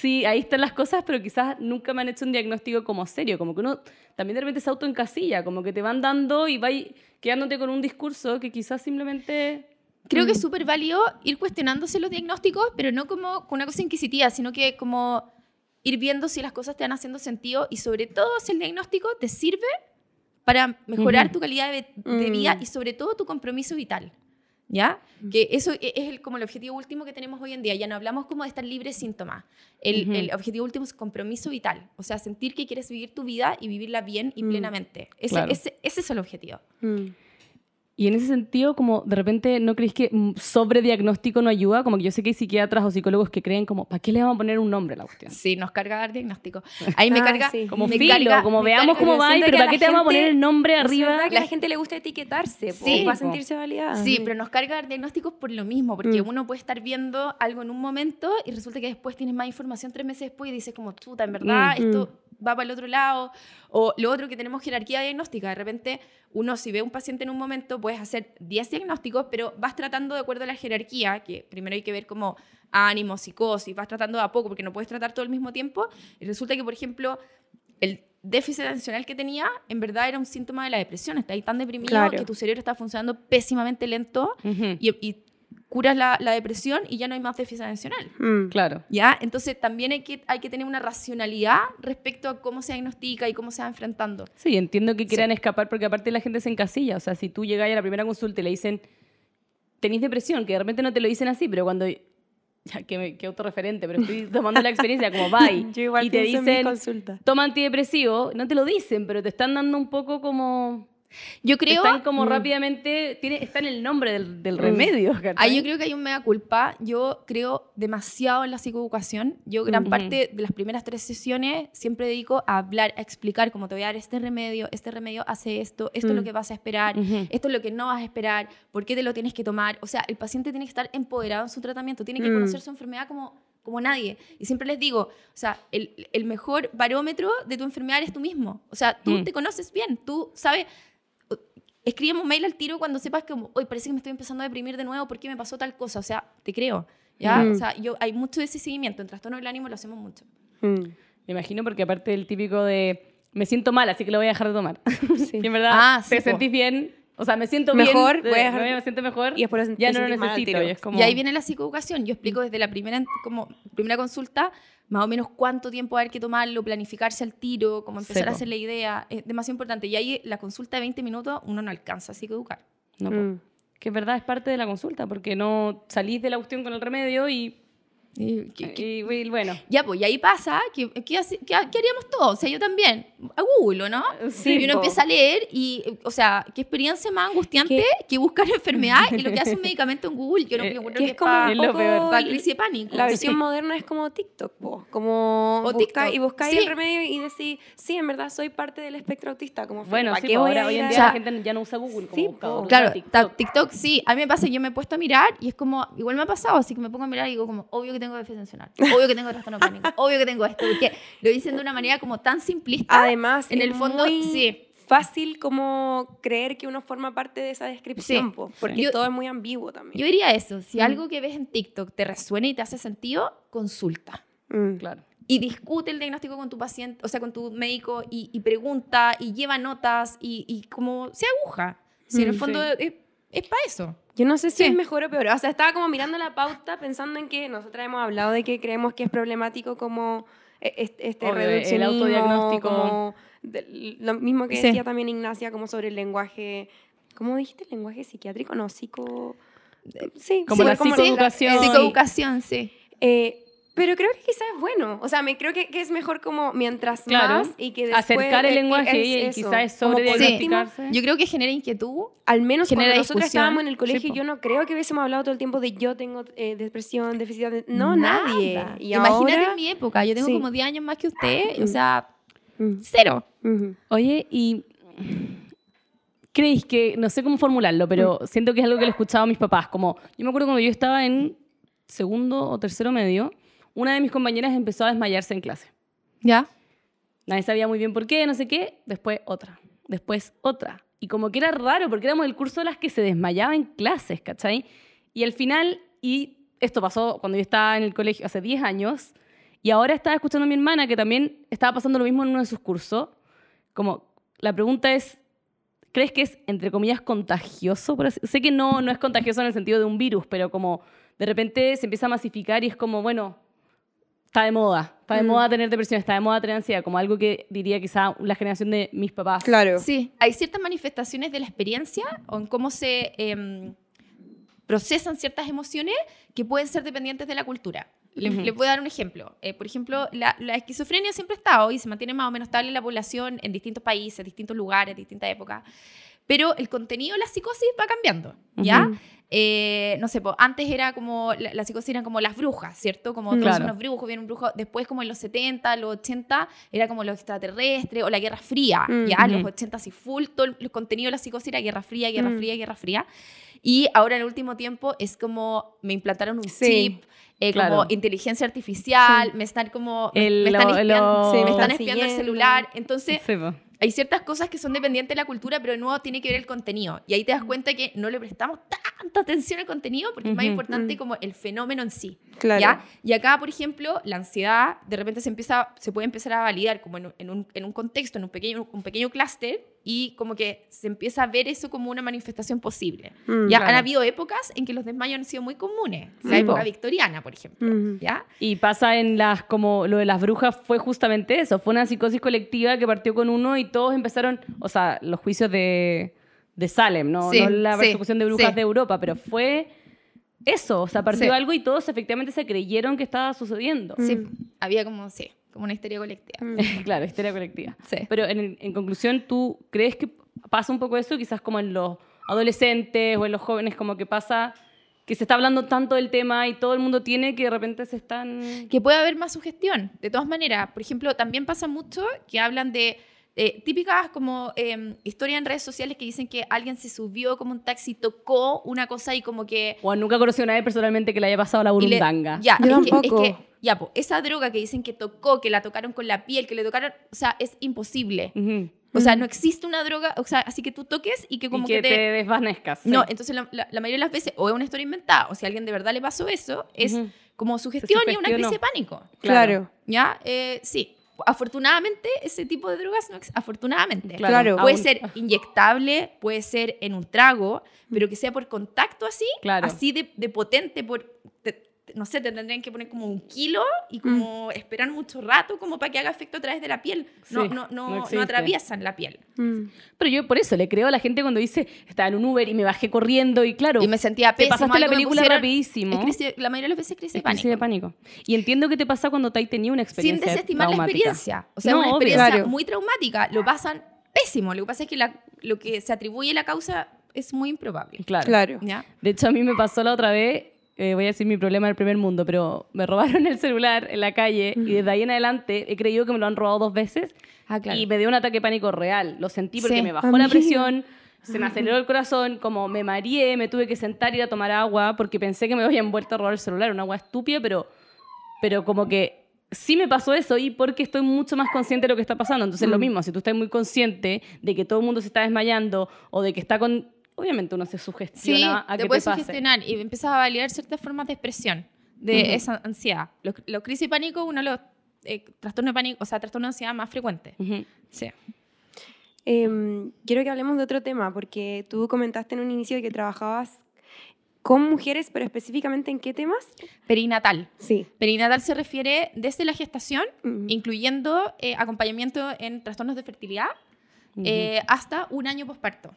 sí, ahí están las cosas, pero quizás nunca me han hecho un diagnóstico como serio, como que uno también de repente se autoencasilla, como que te van dando y va quedándote con un discurso que quizás simplemente...
Creo que
Mm.
es súper válido ir cuestionándose los diagnósticos, pero no como con una cosa inquisitiva, sino que como ir viendo si las cosas te van haciendo sentido y sobre todo si el diagnóstico te sirve para mejorar tu calidad de, de vida
Mm.
y sobre todo tu compromiso vital. ¿Ya? Que eso e- es el- como el objetivo último que tenemos hoy en día. Ya no hablamos como de estar libre de síntomas. El,
Ujú.
el objetivo último es compromiso vital. O sea, sentir que quieres vivir tu vida y vivirla bien y
Mm.
plenamente. Ese,
Claro.
ese, ese es el objetivo.
Mm.
Y en ese sentido, como de repente, ¿no creéis que mm, sobrediagnóstico no ayuda? Como que yo sé que hay psiquiatras o psicólogos que creen como, ¿para qué le vamos a poner un nombre a la cuestión?
Sí, nos carga dar diagnóstico. Ahí me
Ah,
carga.
sí.
Como
me
filo,
carga-
como
me
veamos
carga-
cómo va, pero
a
¿para
la
qué te vamos a poner
gente-
el nombre
Es
arriba?
que a
La-
la gente le gusta etiquetarse,
Sí,
para
po.
sentirse validada.
Sí, pero nos carga dar diagnósticos por lo mismo, porque
Mm.
uno puede estar viendo algo en un momento y resulta que después tienes más información tres meses después y dices como, chuta, en verdad,
Mm.
esto va para el otro lado. O lo otro que tenemos jerarquía diagnóstica. De repente, uno si ve un paciente en un momento, puedes hacer 10 diagnósticos, pero vas tratando de acuerdo a la jerarquía, que primero hay que ver como ánimo, psicosis, vas tratando de a poco, porque no puedes tratar todo al mismo tiempo. Y resulta que, por ejemplo, el déficit atencional que tenía, en verdad era un síntoma de la depresión. Está ahí tan deprimido
Claro.
que tu cerebro está funcionando pésimamente lento y curas la, la depresión y ya no hay más déficit atencional.
Mm.
Claro.
¿Ya? Entonces también hay que, hay que tener una racionalidad respecto a cómo se diagnostica y cómo se va enfrentando.
Sí, entiendo que quieran escapar porque aparte la gente se encasilla. O sea, si tú llegas a la primera consulta y le dicen, tenéis depresión, que de repente no te lo dicen así, pero cuando... Ya, que, que autorreferente, pero estoy tomando la experiencia como bye.
Yo igual
y te dicen, toma antidepresivo, no te lo dicen, pero te están dando un poco como...
Yo creo...
están como
Mm.
rápidamente... Tiene, está en el nombre del, del
Mm.
remedio.
Ahí yo creo que hay un mea culpa. Yo creo demasiado en la psicoeducación. Yo gran
Ujú.
parte de las primeras tres sesiones siempre dedico a hablar, a explicar cómo te voy a dar este remedio, este remedio hace esto, esto es lo
Mm.
que vas a esperar,
Ujú.
esto es lo que no vas a esperar, por qué te lo tienes que tomar. O sea, el paciente tiene que estar empoderado en su tratamiento, tiene que
Mm.
conocer su enfermedad como, como nadie. Y siempre les digo, o sea, el, el mejor barómetro de tu enfermedad eres tú mismo. O sea, tú
Mm.
te conoces bien, tú sabes... Escríbeme un mail al tiro cuando sepas que, hoy parece que me estoy empezando a deprimir de nuevo porque me pasó tal cosa. O sea, te creo. ¿ya?
Mm.
O sea, yo, hay mucho de ese seguimiento. En trastorno del ánimo lo hacemos mucho.
Mm.
Me imagino porque aparte del típico de me siento mal, así que lo voy a dejar de tomar.
Sí.
Y en verdad
Ah, sí,
te
po.
sentís bien, o sea, me siento
Mejor,
bien,
voy a
me,
dejar-
me siento mejor
y después
ya
te
no lo necesito. Y, es como,
Y ahí viene la psicoeducación. Yo explico desde la primera, como, primera consulta más o menos cuánto tiempo va a haber que tomarlo, planificarse al tiro, como empezar a hacer la idea. Es demasiado importante. Y ahí la consulta de 20 minutos uno no alcanza a psicoeducar.
No.
Mm.
que en verdad es parte de la consulta, porque no salís de la cuestión con el remedio y,
Y- que- que-
y- y bueno.
Ya, pues, y ahí pasa que, que, hace- que- que haríamos todos, o sea, yo también, a Google, ¿o ¿no?
Sí,
y uno
po.
empieza a leer y, o sea, qué experiencia más angustiante que buscar enfermedad y lo que hace un medicamento en Google, yo no
Eh,
Que
que
es como
para
lo peor.
para crisis de pánico.
La versión
Sí.
moderna es como TikTok, po. como
O
busca-
TikTok.
y buscáis
Sí.
el remedio y decís, sí, en verdad soy parte del espectro autista. Como,
Bueno,
¿para
sí,
qué
po,
voy
ahora
a
hoy en día
O sea,
la gente ya no usa Google como
sí,
buscador,
Claro.
TikTok
sí, a mí me pasa, yo me he puesto a mirar y es como, igual me ha pasado, así que me pongo a mirar y digo como, obvio que tengo déficit atencional, obvio que tengo trastorno pánico, obvio que tengo esto, porque lo dicen de una manera como tan simplista.
Además,
en
es
el fondo,
muy
sí.
fácil como creer que uno forma parte de esa descripción,
Sí.
po, porque
Yo-
todo es muy ambiguo también.
Yo diría eso, si
Mm.
algo que ves en TikTok te resuena y te hace sentido, consulta.
Mm.
Claro.
y discute el diagnóstico con tu paciente, o sea, con tu médico y, y pregunta y lleva notas y, y como se aguja. Si en el
Mm,
fondo
sí.
es, para eso.
Yo no sé si
Sí.
es mejor o peor. O sea, estaba como mirando la pauta pensando en que nosotras hemos hablado de que creemos que es problemático como e- este,
Obvio, el
reduccionismo,
autodiagnóstico.
como de- lo mismo que
Sí.
decía también Ignacia, como sobre el lenguaje, ¿cómo dijiste? ¿Lenguaje psiquiátrico? No, psico... Sí,
Como
sí,
la psicoeducación.
sí.
Psicoeducación, sí.
Eh, pero creo que quizás es bueno. O sea, me creo que, que es mejor como mientras
Claro.
más y que después...
Acercar el
eh,
lenguaje y
eso,
quizás es
como por
sobrediagnosticar.
último,
Yo creo que genera inquietud.
al menos
Genera
cuando nosotros estábamos en el colegio,
po.
yo no creo que hubiésemos hablado todo el tiempo de yo tengo eh, depresión, déficit de... No,
Nada.
nadie. Y
Imagínate
ahora...
en mi época, yo tengo
Sí.
como 10 años más que usted, o
Mm.
sea,
Mm,
cero.
ujú.
Oye, y creéis que, no sé cómo formularlo, pero siento que es algo que le he escuchado a mis papás. Como, yo me acuerdo cuando yo estaba en segundo o tercero medio, una de mis compañeras empezó a desmayarse en clase.
¿Ya?
Nadie sabía muy bien por qué, no sé qué. Después otra, después otra. Y como que era raro, porque éramos el curso de las que se desmayaba en clases, ¿cachai? Y al final, y esto pasó cuando yo estaba en el colegio hace 10 años, y ahora estaba escuchando a mi hermana que también estaba pasando lo mismo en uno de sus cursos. Como, la pregunta es, ¿crees que es, entre comillas, contagioso? Sé que no, no es contagioso en el sentido de un virus, pero como de repente se empieza a masificar y es como, bueno, está de moda. Está de
Mm.
moda tener depresión, está de moda tener ansiedad, como algo que diría quizá la generación de mis papás.
Claro.
Sí, hay ciertas manifestaciones de la experiencia o en cómo se em, procesan ciertas emociones que pueden ser dependientes de la cultura. Le,
Ujú.
le voy a dar un ejemplo. Eh, por ejemplo, la, la esquizofrenia siempre ha estado y se mantiene más o menos estable en la población en distintos países, distintos lugares, distintas épocas. Pero el contenido de la psicosis va cambiando, ¿ya?
Ujú.
Eh, no sé, po, antes era como, la, la psicosis eran como las brujas, ¿cierto? Como todos
Claro.
unos brujos, viene un brujo. Después, como en los 70, los 80, era como los extraterrestres o la Guerra Fría,
Mm.
¿ya? Los 80 sí, full, todo el, el contenido de la psicosis era Guerra Fría, Guerra
Mm.
Fría, Guerra Fría. Y ahora en el último tiempo es como me implantaron un
Sí.
chip, eh,
Claro.
como inteligencia artificial,
Sí.
me están como,
El-
me están
lo-
espiando,
lo-
sí, me están espiando el celular. Entonces. Hay ciertas cosas que son dependientes de la cultura, pero de nuevo tiene que ver el contenido. Y ahí te das cuenta que no le prestamos tanta atención al contenido porque es más importante
Mm.
como el fenómeno en sí.
Claro.
¿ya? Y acá, por ejemplo, la ansiedad de repente se, empieza, se puede empezar a validar como en un, en un, en un contexto, en un pequeño, un pequeño clúster y como que se empieza a ver eso como una manifestación posible.
Mm,
ya
claro.
han habido épocas en que los desmayos han sido muy comunes. La
Sí,
época
po.
victoriana, por ejemplo.
Mm.
¿ya?
Y pasa en las, como lo de las brujas fue justamente eso, fue una psicosis colectiva que partió con uno y todos empezaron, o sea, los juicios de, de Salem, ¿no?
Sí,
no la
sí,
persecución de brujas
sí.
de Europa, pero fue eso, o sea, partió
Sí.
algo y todos efectivamente se creyeron que estaba sucediendo.
Sí,
Mm.
había como, sí, como una histeria colectiva.
Mm.
claro, histeria colectiva.
Sí.
Pero en, en conclusión, ¿tú crees que pasa un poco eso, quizás como en los adolescentes o en los jóvenes, como que pasa que se está hablando tanto del tema y todo el mundo tiene que de repente se están...
que puede haber más sugestión. De todas maneras, por ejemplo, también pasa mucho que hablan de eh, típicas como eh, historias en redes sociales que dicen que alguien se subió como un taxi, tocó una cosa y como que...
O nunca conocí a nadie personalmente que le haya pasado la burundanga.
ya,
Yo
es que, es que, ya, po, esa droga que dicen que tocó, que la tocaron con la piel, que le tocaron, o sea, es imposible. O sea, no existe una droga, o sea, así que tú toques y que como
y que,
que
te, desvanezcas. sí.
No, entonces la, la- la mayoría de las veces o es una historia inventada o si a alguien de verdad le pasó eso, es
Ujú.
como sugestión y una crisis de pánico.
Claro.
¿Ya? Eh, sí. Afortunadamente, ese tipo de drogas no Afortunadamente.
Claro.
Puede
aún-
ser inyectable, puede ser en un trago, pero que sea por contacto así,
Claro.
así de, de potente, por, te- te- no sé, te tendrían que poner como un kilo y como esperar mucho rato como para que haga efecto a través de la piel. No,
Sí,
no,
no
no, atraviesan la piel.
Mm.
Pero yo por eso le creo a la gente cuando dice, estaba en un Uber y me bajé corriendo y claro,
Y me sentía
te
pésimo.
pasaste la película
pusieron-
rapidísimo.
crisis- la mayoría de las veces es crisis de pánico.
crisis de pánico. Y entiendo que te pasa cuando te tenido una
Sin
experiencia
desestimar la experiencia. O sea,
No,
una
obvio.
experiencia
Claro.
muy traumática. Lo pasan pésimo. Lo que pasa es que la- lo que se atribuye a la causa es muy improbable.
Claro.
Claro.
¿Ya?
De hecho, a mí me pasó la otra vez, eh, voy a decir mi problema del primer mundo, pero me robaron el celular en la calle y desde ahí en adelante he creído que me lo han robado dos veces
Ah, claro.
y me dio un ataque de pánico real. Lo sentí porque
Sí.
me bajó la presión, se me aceleró el corazón, como me mareé, me tuve que sentar y ir a tomar agua porque pensé que me habían vuelto a robar el celular, una agua estúpida, pero, pero como que sí me pasó eso y porque estoy mucho más consciente de lo que está pasando. Entonces, lo
Mm.
mismo, si tú estás muy consciente de que todo el mundo se está desmayando o de que está con... Obviamente uno se
Sí,
sugestiona a
te
que
puedes
te pase.
sugestionar y empiezas a validar ciertas formas de expresión de esa ansiedad. Los, los crisis de pánico, uno de los eh, trastornos de pánico, o sea, trastornos de ansiedad más frecuentes.
Ujú.
Sí.
Em, quiero que hablemos de otro tema, porque tú comentaste en un inicio que trabajabas con mujeres, pero específicamente en qué temas?
Perinatal.
Sí.
Perinatal se refiere desde la gestación, incluyendo eh, acompañamiento en trastornos de fertilidad, eh, hasta un año posparto.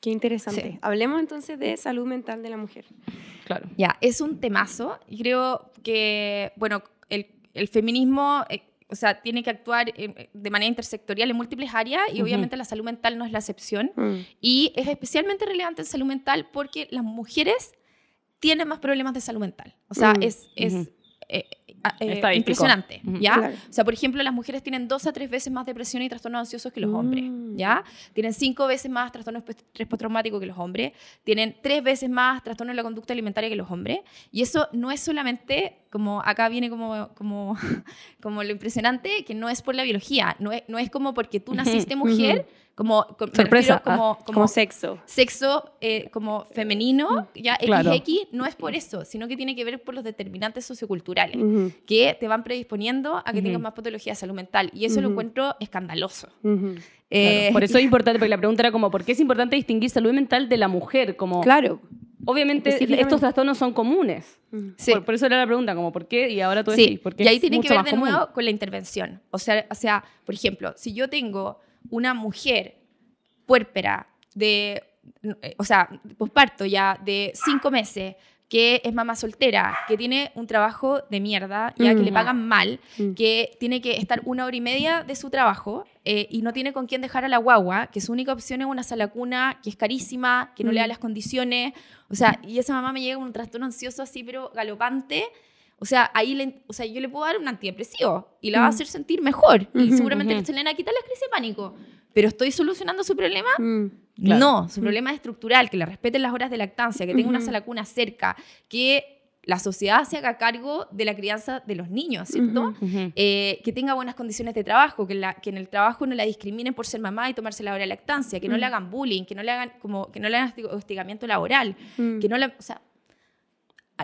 Qué interesante.
Sí.
Hablemos entonces de salud mental de la mujer.
Claro.
Ya, es un temazo y creo que, bueno, el, el feminismo, eh, o sea, tiene que actuar eh, de manera intersectorial en múltiples áreas y obviamente la salud mental no es la excepción.
Mm.
Y es especialmente relevante en salud mental porque las mujeres tienen más problemas de salud mental. O sea,
Mm,
es, es, eh, eh,
Estadístico.
impresionante. ¿ya?
Claro.
O sea, por ejemplo, las mujeres tienen dos a tres veces más depresión y trastornos ansiosos que los hombres,
Mm.
¿ya? Tienen cinco veces más trastorno estrés postraumático que los hombres, tienen tres veces más trastorno de la conducta alimentaria que los hombres, y eso no es solamente, como acá viene como, como, como lo impresionante, que no es por la biología, no es, no es como porque tú naciste mujer, como, co- me
Sorpresa,
refiero como,
ah,
como,
Como sexo.
sexo eh, como femenino, ya
Claro.
XX, no es por eso, sino que tiene que ver por los determinantes socioculturales que te van predisponiendo a que tengas más patología de salud mental. Y eso lo encuentro escandaloso. Eh,
Claro, Por eso es importante, porque la pregunta era como, ¿por qué es importante distinguir salud mental de la mujer? Como,
Claro.
obviamente estos trastornos son comunes.
Sí.
Por, por eso era la pregunta, como, ¿por qué? Y ahora tú
Sí,
decís, ¿por qué
y ahí
es
tiene que ver de
común?
nuevo con la intervención. O sea, o sea, por ejemplo, si yo tengo una mujer puérpera de, eh, o sea, posparto ya de cinco meses, que es mamá soltera, que tiene un trabajo de mierda, ya que le
Mm.
pagan mal,
Mm.
que tiene que estar una hora y media de su trabajo eh, y no tiene con quién dejar a la guagua, que su única opción es una sala cuna, que es carísima, que no le da
Mm.
las condiciones. O sea, y esa mamá me llega con un trastorno ansioso así, pero galopante. O sea, ahí le, o sea, yo le puedo dar un antidepresivo y la va a
Mm.
hacer sentir mejor. Y seguramente
ujú.
se le van a quitar las crisis de pánico. Pero ¿estoy solucionando su problema?
Mm.
Claro.
No, su problema es estructural, que le respeten las horas de lactancia, que tenga una sala cuna cerca, que la sociedad se haga cargo de la crianza de los niños, ¿cierto? Eh, que tenga buenas condiciones de trabajo, que, la- que en el trabajo no la discriminen por ser mamá y tomarse la hora de lactancia, que no
Mm.
le hagan bullying, que no le hagan como que no le hagan hosti- hostigamiento laboral,
Mm.
que no la, o sea,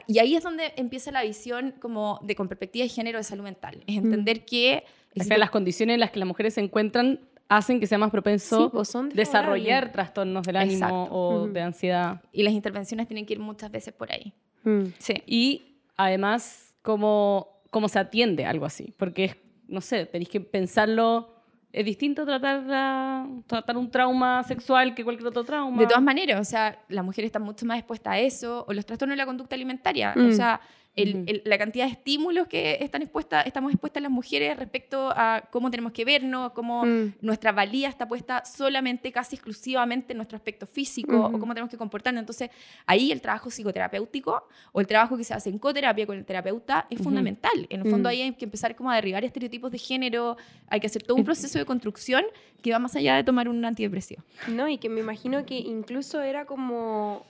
y ahí es donde empieza la visión como de con perspectiva de género de salud mental, es entender que
Es que las condiciones en las que las mujeres se encuentran hacen que sea más propenso
Sí, pues son
desarrollar trastornos del ánimo
Exacto.
o
Ujú.
de ansiedad.
y las intervenciones tienen que ir muchas veces por ahí.
Mm.
Sí.
Y además, cómo, cómo se atiende algo así. Porque, es, no sé, tenéis que pensarlo. Es distinto tratar, la- tratar un trauma sexual que cualquier otro trauma.
De todas maneras, o sea, las mujeres están mucho más expuestas a eso, o los trastornos de la conducta alimentaria, o
Mm.
sea, el-
Ujú.
el- la cantidad de estímulos que están expuestas, estamos expuestas las mujeres respecto a cómo tenemos que vernos, cómo
Mm.
nuestra valía está puesta solamente, casi exclusivamente en nuestro aspecto físico,
Ujú.
o cómo tenemos que comportarnos. Entonces, ahí el trabajo psicoterapéutico o el trabajo que se hace en coterapia con el terapeuta es fundamental. En el fondo,
Mm.
ahí hay que empezar como a derribar estereotipos de género, hay que hacer todo un proceso de construcción que va más allá de tomar un antidepresivo.
No, y que me imagino que incluso era como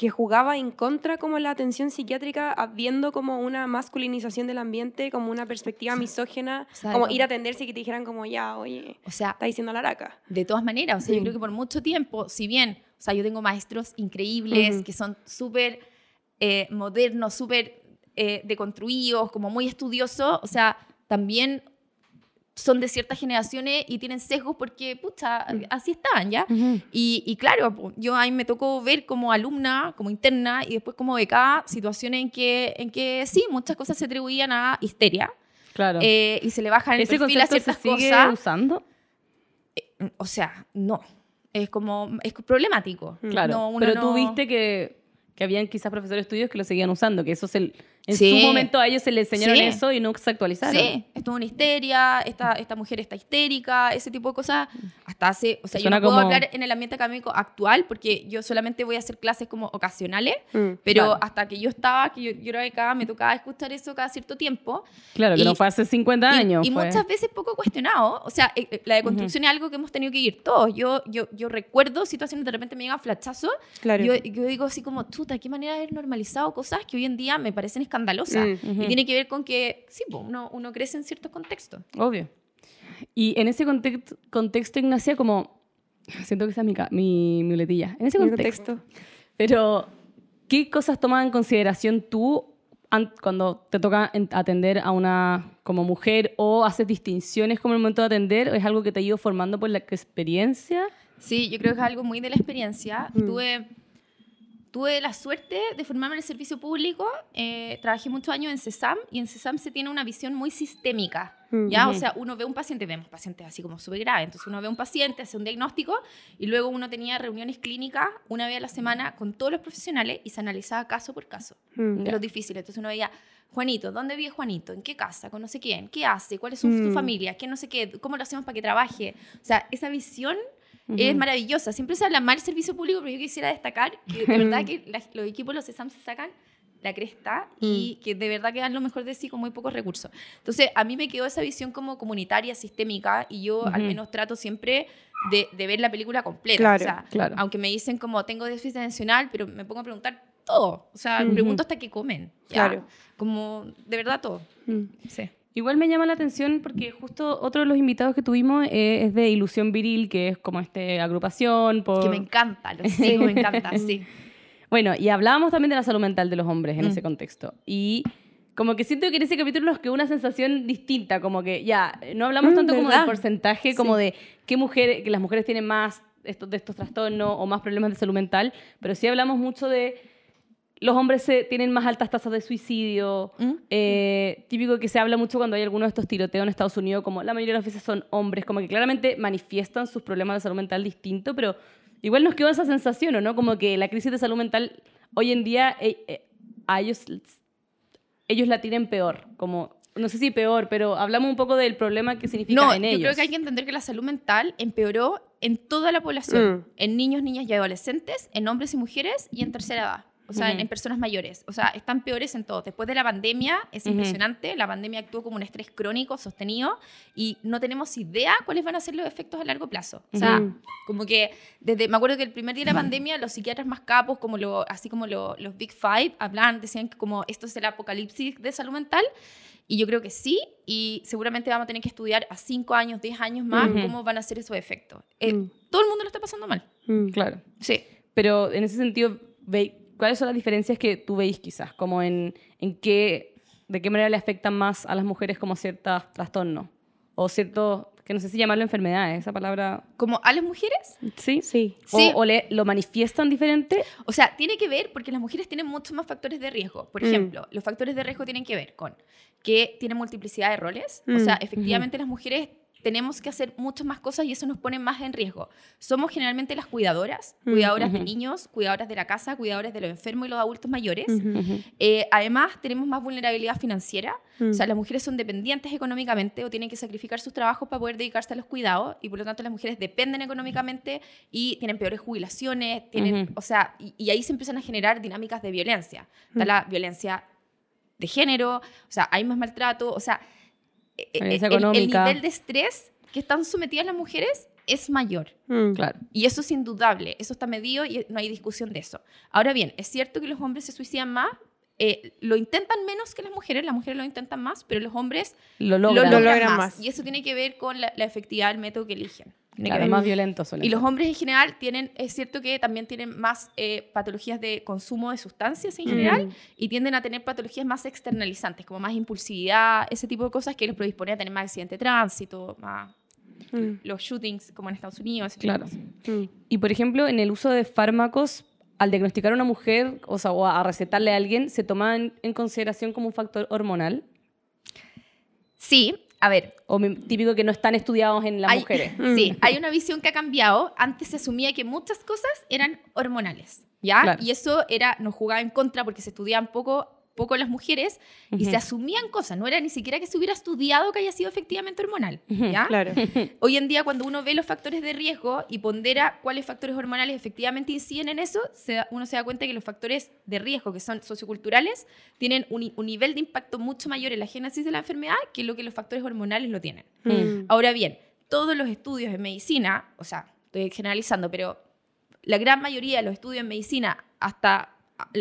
que jugaba en contra como la atención psiquiátrica viendo como una masculinización del ambiente, como una perspectiva misógena, como ir a atenderse y que te dijeran como ya, oye,
O sea,
está diciendo la araca.
De todas maneras, o sea, yo creo que por mucho tiempo, si bien, o sea, yo tengo maestros increíbles que son súper eh, modernos, súper eh, deconstruidos, como muy estudiosos, o sea, también son de ciertas generaciones y tienen sesgos porque, pucha,
Mm.
así estaban, ¿ya?
Ujú.
Y, y claro, yo ahí me tocó ver como alumna, como interna y después como becada situaciones en que, en que sí, muchas cosas se atribuían a histeria
Claro.
eh, y se le bajan el
¿Ese
perfil a
concepto se
ciertas
sigue
cosas.
usando?
O sea, no. Es como, es problemático.
Claro.
No,
Pero
no-
tú viste que, que habían quizás profesores tuyos que lo seguían usando, que eso se, en
Sí.
su momento a ellos se les enseñaron
Sí.
eso y no se actualizaron.
Sí, estuvo una histeria, esta, esta mujer está histérica, ese tipo de cosas. Hasta hace, o sea, yo no puedo
como-
hablar en el ambiente académico actual porque yo solamente voy a hacer clases como ocasionales,
Mm.
pero
Claro.
hasta que yo estaba, que yo, yo era becada, me tocaba escuchar eso cada cierto tiempo.
Claro, que
Y-
no fue hace 50
Y-
años.
Y,
fue-
muchas veces poco cuestionado. O sea, eh, eh, la deconstrucción es algo que hemos tenido que ir todos. Yo, yo, yo recuerdo situaciones, de repente me llegan flachazos.
Claro.
Yo, yo digo así como, chuta, qué manera de haber normalizado cosas que hoy en día me parecen escandalosas.
Mm.
Y tiene que ver con que, sí, uno, uno crece en ciertos contextos.
Obvio. Y en ese context- contexto, Ignacia, como... Siento que esa es mi, mi mi muletilla. En ese contexto.
contexto.
Pero, ¿qué cosas tomas en consideración tú an- cuando te toca en- atender a una como mujer o haces distinciones como el momento de atender? ¿O es algo que te ha ido formando por la experiencia?
Sí, yo creo que es algo muy de la experiencia.
Mm.
Tuve, tuve la suerte de formarme en el servicio público. eh, trabajé muchos años en CESAM y en CESAM se tiene una visión muy sistémica.
Mm.
¿ya? O sea, uno ve un paciente, vemos pacientes así como súper graves. Entonces uno ve un paciente, hace un diagnóstico y luego uno tenía reuniones clínicas una vez a la semana con todos los profesionales y se analizaba caso por caso.
Mm.
de los difíciles. Entonces uno veía, Juanito, ¿dónde vive Juanito? ¿En qué casa? ¿Con no sé quién? ¿Qué hace? ¿Cuál es su, su
Mm.
familia? ¿Qué no sé qué? ¿Cómo lo hacemos para que trabaje? O sea, esa visión es
Ujú.
maravillosa. Siempre se habla mal del servicio público, pero yo quisiera destacar que de verdad que la- los equipos, los CESAM se sacan la cresta y que de verdad que dan lo mejor de sí con muy pocos recursos. Entonces, a mí me quedó esa visión como comunitaria, sistémica, y yo al menos trato siempre de, de ver la película completa.
Claro,
o sea,
claro.
aunque me dicen como tengo déficit atencional, pero me pongo a preguntar todo. O sea,
Ujú.
pregunto hasta qué comen. ya.
Claro.
Como de verdad todo.
Mm.
Sí.
Igual me llama la atención porque justo otro de los invitados que tuvimos eh, es de Ilusión Viril, que es como este agrupación por...
Que me encanta, lo sigo, me encanta, sí.
Bueno, y hablábamos también de la salud mental de los hombres en
Mm.
ese contexto. Y como que siento que en ese capítulo nos quedó una sensación distinta, como que ya, no hablamos
Mm,
tanto como del porcentaje, como de qué mujeres, que las mujeres tienen más estos, de estos trastornos o más problemas de salud mental, pero sí hablamos mucho de los hombres se- tienen más altas tasas de suicidio,
¿Mm?
eh, típico que se habla mucho cuando hay algunos de estos tiroteos en Estados Unidos, como la mayoría de las veces son hombres, como que claramente manifiestan sus problemas de salud mental distinto, pero igual nos quedó esa sensación, ¿o no? Como que la crisis de salud mental hoy en día eh, eh, a ellos, ellos la tienen peor, como, no sé si peor, pero hablamos un poco del problema que significa
No,
en
yo
ellos.
creo que hay que entender que la salud mental empeoró en toda la población,
Mm.
en niños, niñas y adolescentes, en hombres y mujeres y en tercera edad. O sea, en,
Ujú.
en personas mayores. O sea, están peores en todo. Después de la pandemia, es
Ujú.
impresionante. La pandemia actuó como un estrés crónico, sostenido, y no tenemos idea cuáles van a ser los efectos a largo plazo. O sea,
Ujú.
como que desde, me acuerdo que el primer día de la pandemia, los psiquiatras más capos, como lo, así como lo- los Big Five, hablaban, decían que como esto es el apocalipsis de salud mental. Y yo creo que sí, y seguramente vamos a tener que estudiar a 5 años, 10 años más
Ujú.
cómo van a ser esos efectos. Eh,
Mm.
Todo el mundo lo está pasando mal.
Mm.
Claro.
Sí.
Pero en ese sentido, ¿cuáles son las diferencias que tú veis quizás? Como en, en qué, de qué manera le afectan más a las mujeres como ciertos trastornos? O ciertos, que no sé si llamarlo enfermedades, esa palabra...
Como a las mujeres,
¿Sí?
Sí.
O,
Sí.
o le- lo manifiestan diferente.
o sea, tiene que ver porque las mujeres tienen muchos más factores de riesgo. Por
Mm.
ejemplo, los factores de riesgo tienen que ver con que tienen multiplicidad de roles. O
Mm.
sea, efectivamente las mujeres tenemos que hacer muchas más cosas y eso nos pone más en riesgo. Somos generalmente las cuidadoras,
Mm.
cuidadoras de
Ujú.
niños, cuidadoras de la casa, cuidadoras de los enfermos y los adultos mayores.
Ujú.
Eh, además, tenemos más vulnerabilidad financiera.
Mm.
O sea, las mujeres son dependientes económicamente o tienen que sacrificar sus trabajos para poder dedicarse a los cuidados y por lo tanto las mujeres dependen económicamente y tienen peores jubilaciones, tienen, o sea, y, y ahí se empiezan a generar dinámicas de violencia. Está
Mm.
la violencia de género, o sea, hay más maltrato, o sea, el, el
económica.
nivel de estrés que están sometidas las mujeres es mayor.
Mm.
Claro.
Y eso es indudable, eso está medido y no hay discusión de eso. Ahora bien, es cierto que los hombres se suicidan más, eh, lo intentan menos que las mujeres, las mujeres lo intentan más, pero los hombres
Lo
lo
logran.
más.
más.
Y eso tiene que ver con la, la efectividad del método que eligen. Tiene que
Claro,
ver.
más
Y los hombres en general tienen, es cierto que también tienen más eh, patologías de consumo de sustancias en
Mm.
general y tienden a tener patologías más externalizantes, como más impulsividad, ese tipo de cosas que los predispone a tener más accidente de tránsito, más
Mm.
los shootings como en Estados Unidos.
Claro.
Mm.
Y por ejemplo, en el uso de fármacos, al diagnosticar a una mujer, o sea, o a recetarle a alguien, ¿se toma en, en consideración como un factor hormonal?
Sí, a ver,
O típico que no están estudiados en las
Hay-
mujeres.
Sí, hay una visión que ha cambiado. Antes se asumía que muchas cosas eran hormonales, ¿ya?
Claro.
Y eso era, nos jugaba en contra porque se estudiaban poco, poco las mujeres y
Ujú.
se asumían cosas. No era ni siquiera que se hubiera estudiado que haya sido efectivamente hormonal, ¿ya?
Claro.
Hoy en día, cuando uno ve los factores de riesgo y pondera cuáles factores hormonales efectivamente inciden en eso, se da- uno se da cuenta que los factores de riesgo, que son socioculturales, tienen un, un nivel de impacto mucho mayor en la génesis de la enfermedad que lo que los factores hormonales lo tienen.
Mm.
Ahora bien, todos los estudios en medicina, o sea, estoy generalizando, pero la gran mayoría de los estudios en medicina hasta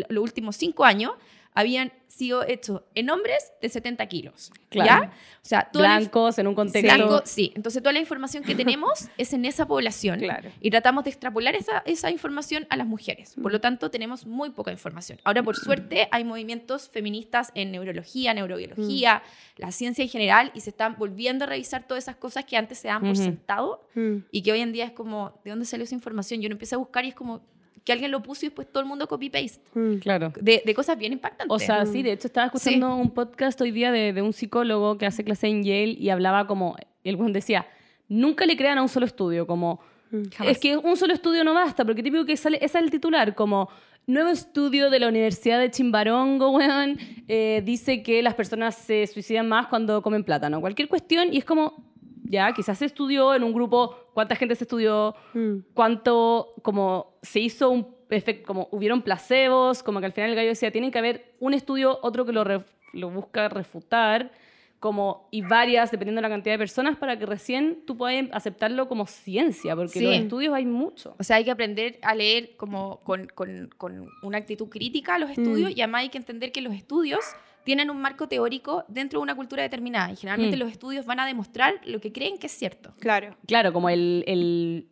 los últimos cinco años habían sido hechos en hombres de 70 kilos.
Claro.
¿Ya? O sea,
Blancos, en un contexto...
Blanco, sí. Entonces, toda la información que tenemos es en esa población.
Claro.
Y tratamos de extrapolar esa, esa información a las mujeres. Por lo tanto, tenemos muy poca información. Ahora, por suerte, hay movimientos feministas en neurología, neurobiología, la ciencia en general, y se están volviendo a revisar todas esas cosas que antes se dan por
Ujú.
sentado
Mm.
y que hoy en día es como, ¿de dónde salió esa información? Yo no empiezo a buscar y es como que alguien lo puso y después todo el mundo copy-paste.
Mm.
Claro.
De, de cosas bien impactantes.
O sea,
Mm.
sí, de hecho estaba escuchando un podcast hoy día de, de un psicólogo que hace clase en Yale y hablaba como, el buen decía, nunca le crean a un solo estudio, como,
Mm.
Es que un solo estudio no basta, porque típico que sale, ese es el titular, como, nuevo estudio de la Universidad de Chimbarongo, weón, eh, dice que las personas se suicidan más cuando comen plátano, cualquier cuestión, y es como, ya, quizás se estudió en un grupo, cuánta gente se estudió,
Mm.
cuánto, como, se hizo un efect- como hubieron placebos, como que al final el gallo decía, tienen que haber un estudio, otro que lo, ref- lo busca refutar, como, y varias, dependiendo de la cantidad de personas, para que recién tú puedas aceptarlo como ciencia, porque
Sí.
los estudios hay mucho.
O sea, hay que aprender a leer como con, con- con una actitud crítica a los estudios
Mm.
y además hay que entender que los estudios tienen un marco teórico dentro de una cultura determinada y generalmente
Mm.
los estudios van a demostrar lo que creen que es cierto.
Claro.
Claro, como el, el-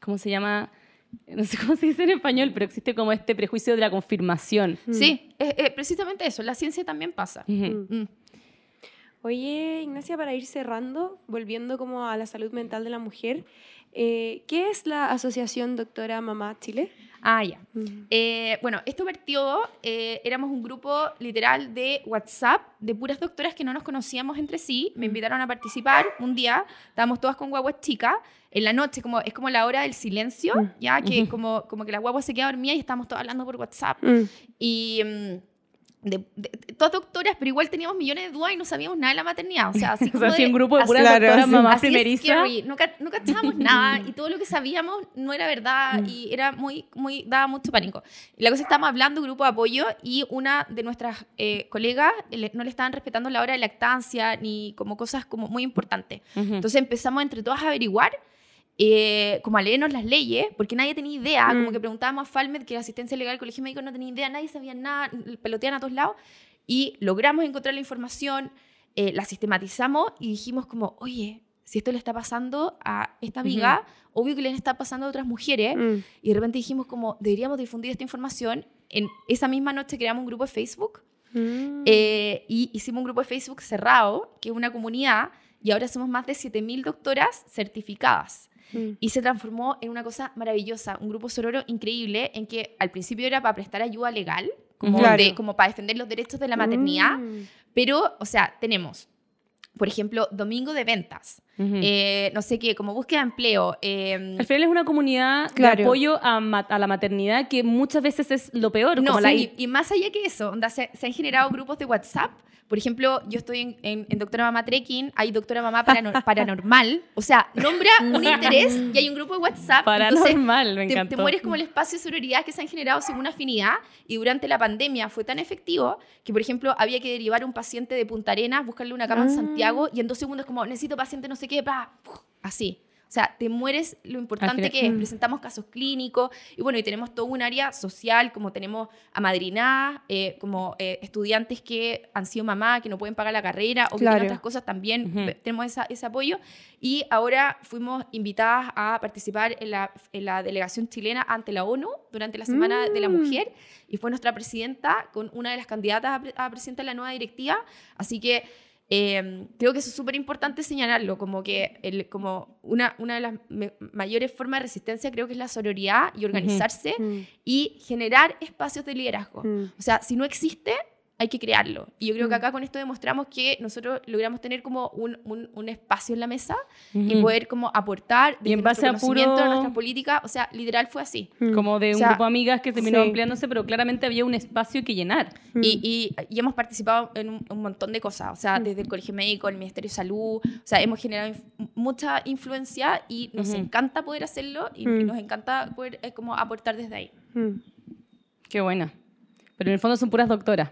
¿cómo se llama? No sé cómo se dice en español, pero existe como este prejuicio de la confirmación.
Mm.
Sí, es, es precisamente eso. La ciencia también pasa.
Ujú.
Mm.
Oye, Ignacia, para ir cerrando, volviendo como a la salud mental de la mujer, eh, ¿qué es la Asociación Doctora Mamá Chile?
Ah, ya. Eh, bueno, esto partió, eh, éramos un grupo literal de WhatsApp de puras doctoras que no nos conocíamos entre sí. Me invitaron a participar un día, estábamos todas con guaguas chicas, en la noche, como, es como la hora del silencio,
Mm.
ya que como, como que la guagua se queda dormida y estábamos todos hablando por WhatsApp.
Mm.
Y mm, de- de- todas doctoras, pero igual teníamos millones de dudas y no sabíamos nada de la maternidad. O sea, así
O
como
sea, así
de-
un grupo de puras
Claro,
doctoras mamás primerizas.
No, no cachábamos nada y todo lo que sabíamos no era verdad y era muy, muy, daba mucho pánico. Y la cosa es que estábamos hablando, grupo de apoyo, y una de nuestras eh, colegas le- no le estaban respetando la hora de lactancia ni como cosas como muy importantes.
Ujú.
Entonces empezamos entre todas a averiguar, eh, como a leernos las leyes, porque nadie tenía idea,
Mm.
como que preguntábamos a Falmed, que era asistencia legal del colegio médico, no tenía idea, nadie sabía nada, peloteaban a todos lados, y logramos encontrar la información, eh, la sistematizamos y dijimos como, oye, si esto le está pasando a esta amiga, obvio que le está pasando a otras mujeres,
Mm.
y de repente dijimos como, deberíamos difundir esta información. En esa misma noche creamos un grupo de Facebook
Mm.
eh, y hicimos un grupo de Facebook cerrado, que es una comunidad, y ahora somos más de 7.000 doctoras certificadas.
Mm.
Y se transformó en una cosa maravillosa, un grupo sororo increíble, en que al principio era para prestar ayuda legal, como,
Claro.
de- como para defender los derechos de la maternidad,
Mm.
pero, o sea, tenemos, por ejemplo, domingo de ventas, Eh, no sé qué, como búsqueda de empleo. eh,
Al final es una comunidad
Claro.
de apoyo a, la maternidad que muchas veces es lo peor.
No,
como la-
sí, y, y más allá que eso, onda, se, se han generado grupos de WhatsApp. Por ejemplo, yo estoy en, en- en Doctora Mamá Trekking, hay Doctora Mamá Paranor- Paranormal. O sea, nombra un interés y hay un grupo de WhatsApp. entonces
Paranormal, me
te,
encantó.
te mueres como el espacio de sororidad que se han generado según afinidad. Y durante la pandemia fue tan efectivo que, por ejemplo, había que derivar un paciente de Punta Arenas, buscarle una cama en
Ah.
Santiago y en dos segundos, como necesito paciente no sé qué, pa, así. O sea, te mueres lo importante que es.
Mm.
Presentamos casos clínicos y bueno, y tenemos todo un área social, como tenemos amadrinadas, eh, como eh, estudiantes que han sido mamá, que no pueden pagar la carrera o que
Claro.
tienen otras cosas, también
Ujú.
ve- tenemos esa- ese apoyo. Y ahora fuimos invitadas a participar en la, en la delegación chilena ante la ONU durante la Semana de la
Mm.
Mujer y fue nuestra presidenta con una de las candidatas a, pre- a presidenta de la nueva directiva. Así que eh, creo que eso es súper importante señalarlo, como que el, como una, una de las mayores formas de resistencia creo que es la sororidad y organizarse
Mm.
y generar espacios de liderazgo.
Mm.
O sea, si no existe, hay que crearlo. Y yo creo que
Mm.
acá con esto demostramos que nosotros logramos tener como un, un- un espacio en la mesa y
Ujú.
poder como aportar
Y en
desde
base a
conocimiento de
puro-
nuestra política. O sea, literal fue así.
Mm.
como de
O
un
sea,
grupo de amigas que terminó
sí.
ampliándose, pero claramente había un espacio que llenar.
Mm.
Y, y- y hemos participado en un, un montón de cosas, o sea, desde el Colegio Médico, el Ministerio de Salud, o sea, hemos generado inf- mucha influencia y nos
Ujú.
encanta poder hacerlo y, y nos encanta poder eh, como aportar desde ahí.
Qué buena. Pero en el fondo son puras doctoras.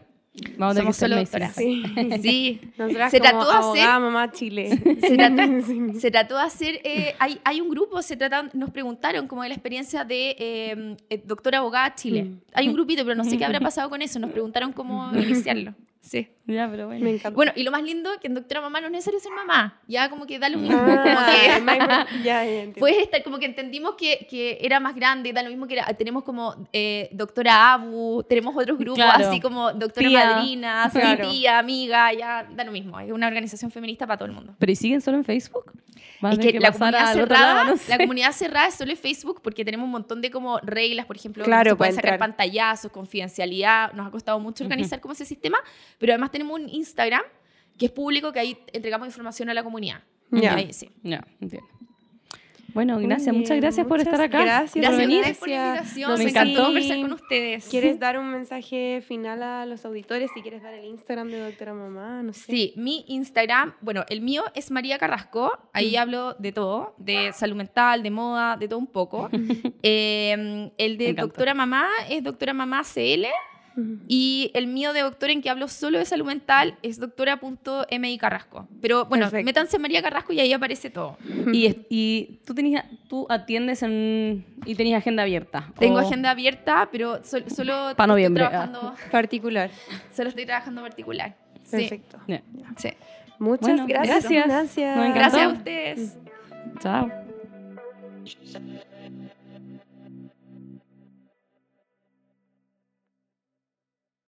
Vamos
Somos solo doctoras.
Sí.
Sí.
Nosotras
Se
como
trató de hacer-
Mamá Chile.
Se trató,
Sí.
se trató de hacer, eh, hay, hay un grupo, se trataron, nos preguntaron como de la experiencia de eh, doctora abogada Chile.
Mm.
Hay un grupito, pero no sé qué habrá pasado con eso, nos preguntaron cómo iniciarlo. Sí.
Ya, pero bueno.
Me encanta.
Bueno, y lo más lindo, que en doctora mamá no es necesario ser mamá, ya como que da lo mismo,
Ah,
como que...
ya, ya entiendo.
Puedes estar como que entendimos que, que era más grande, da lo mismo que era, tenemos como eh, doctora Abu, tenemos otros grupos
Claro.
así como doctora
Tía.
madrina, sí,
Claro.
tía, amiga, ya da lo mismo, es una organización feminista para todo el mundo.
¿Pero y siguen solo en Facebook? A
Es
tener
que, la comunidad, cerrada,
lado, no sé.
la comunidad cerrada es solo Facebook porque tenemos un montón de como reglas, por ejemplo,
Claro,
no se pueden sacar
entrar.
pantallazos, confidencialidad, nos ha costado mucho organizar como ese sistema, pero además tenemos un Instagram que es público que ahí entregamos información a la comunidad.
Ya.
Ahí, sí.
Ya, entiendo. Bueno, Ignacia, muchas gracias por estar acá.
gracias
por
Gracias
venir.
por la invitación.
No
me encantó conversar con ustedes.
¿Quieres dar un mensaje final a los auditores? Si quieres dar el Instagram de Doctora Mamá, no sé.
Sí, mi Instagram, bueno, el mío es María Carrasco. Ahí hablo de todo, de salud mental, de moda, de todo un poco. Eh, el de. Doctora Mamá es Doctora Mamá CL. Y el mío de doctora en que hablo solo de salud mental es doctora.mi Carrasco. Pero bueno,
Perfecto.
métanse María Carrasco y ahí aparece todo.
Y, y tú, tenías, tú atiendes en, y tenías agenda abierta.
Tengo
o-
agenda abierta, pero sol- solo,
Pa' noviembre,
estoy trabajando,
Particular.
solo estoy trabajando particular. Sí,
Perfecto.
Ya.
sí.
Muchas
Bueno,
gracias.
gracias.
Gracias a ustedes.
Chao.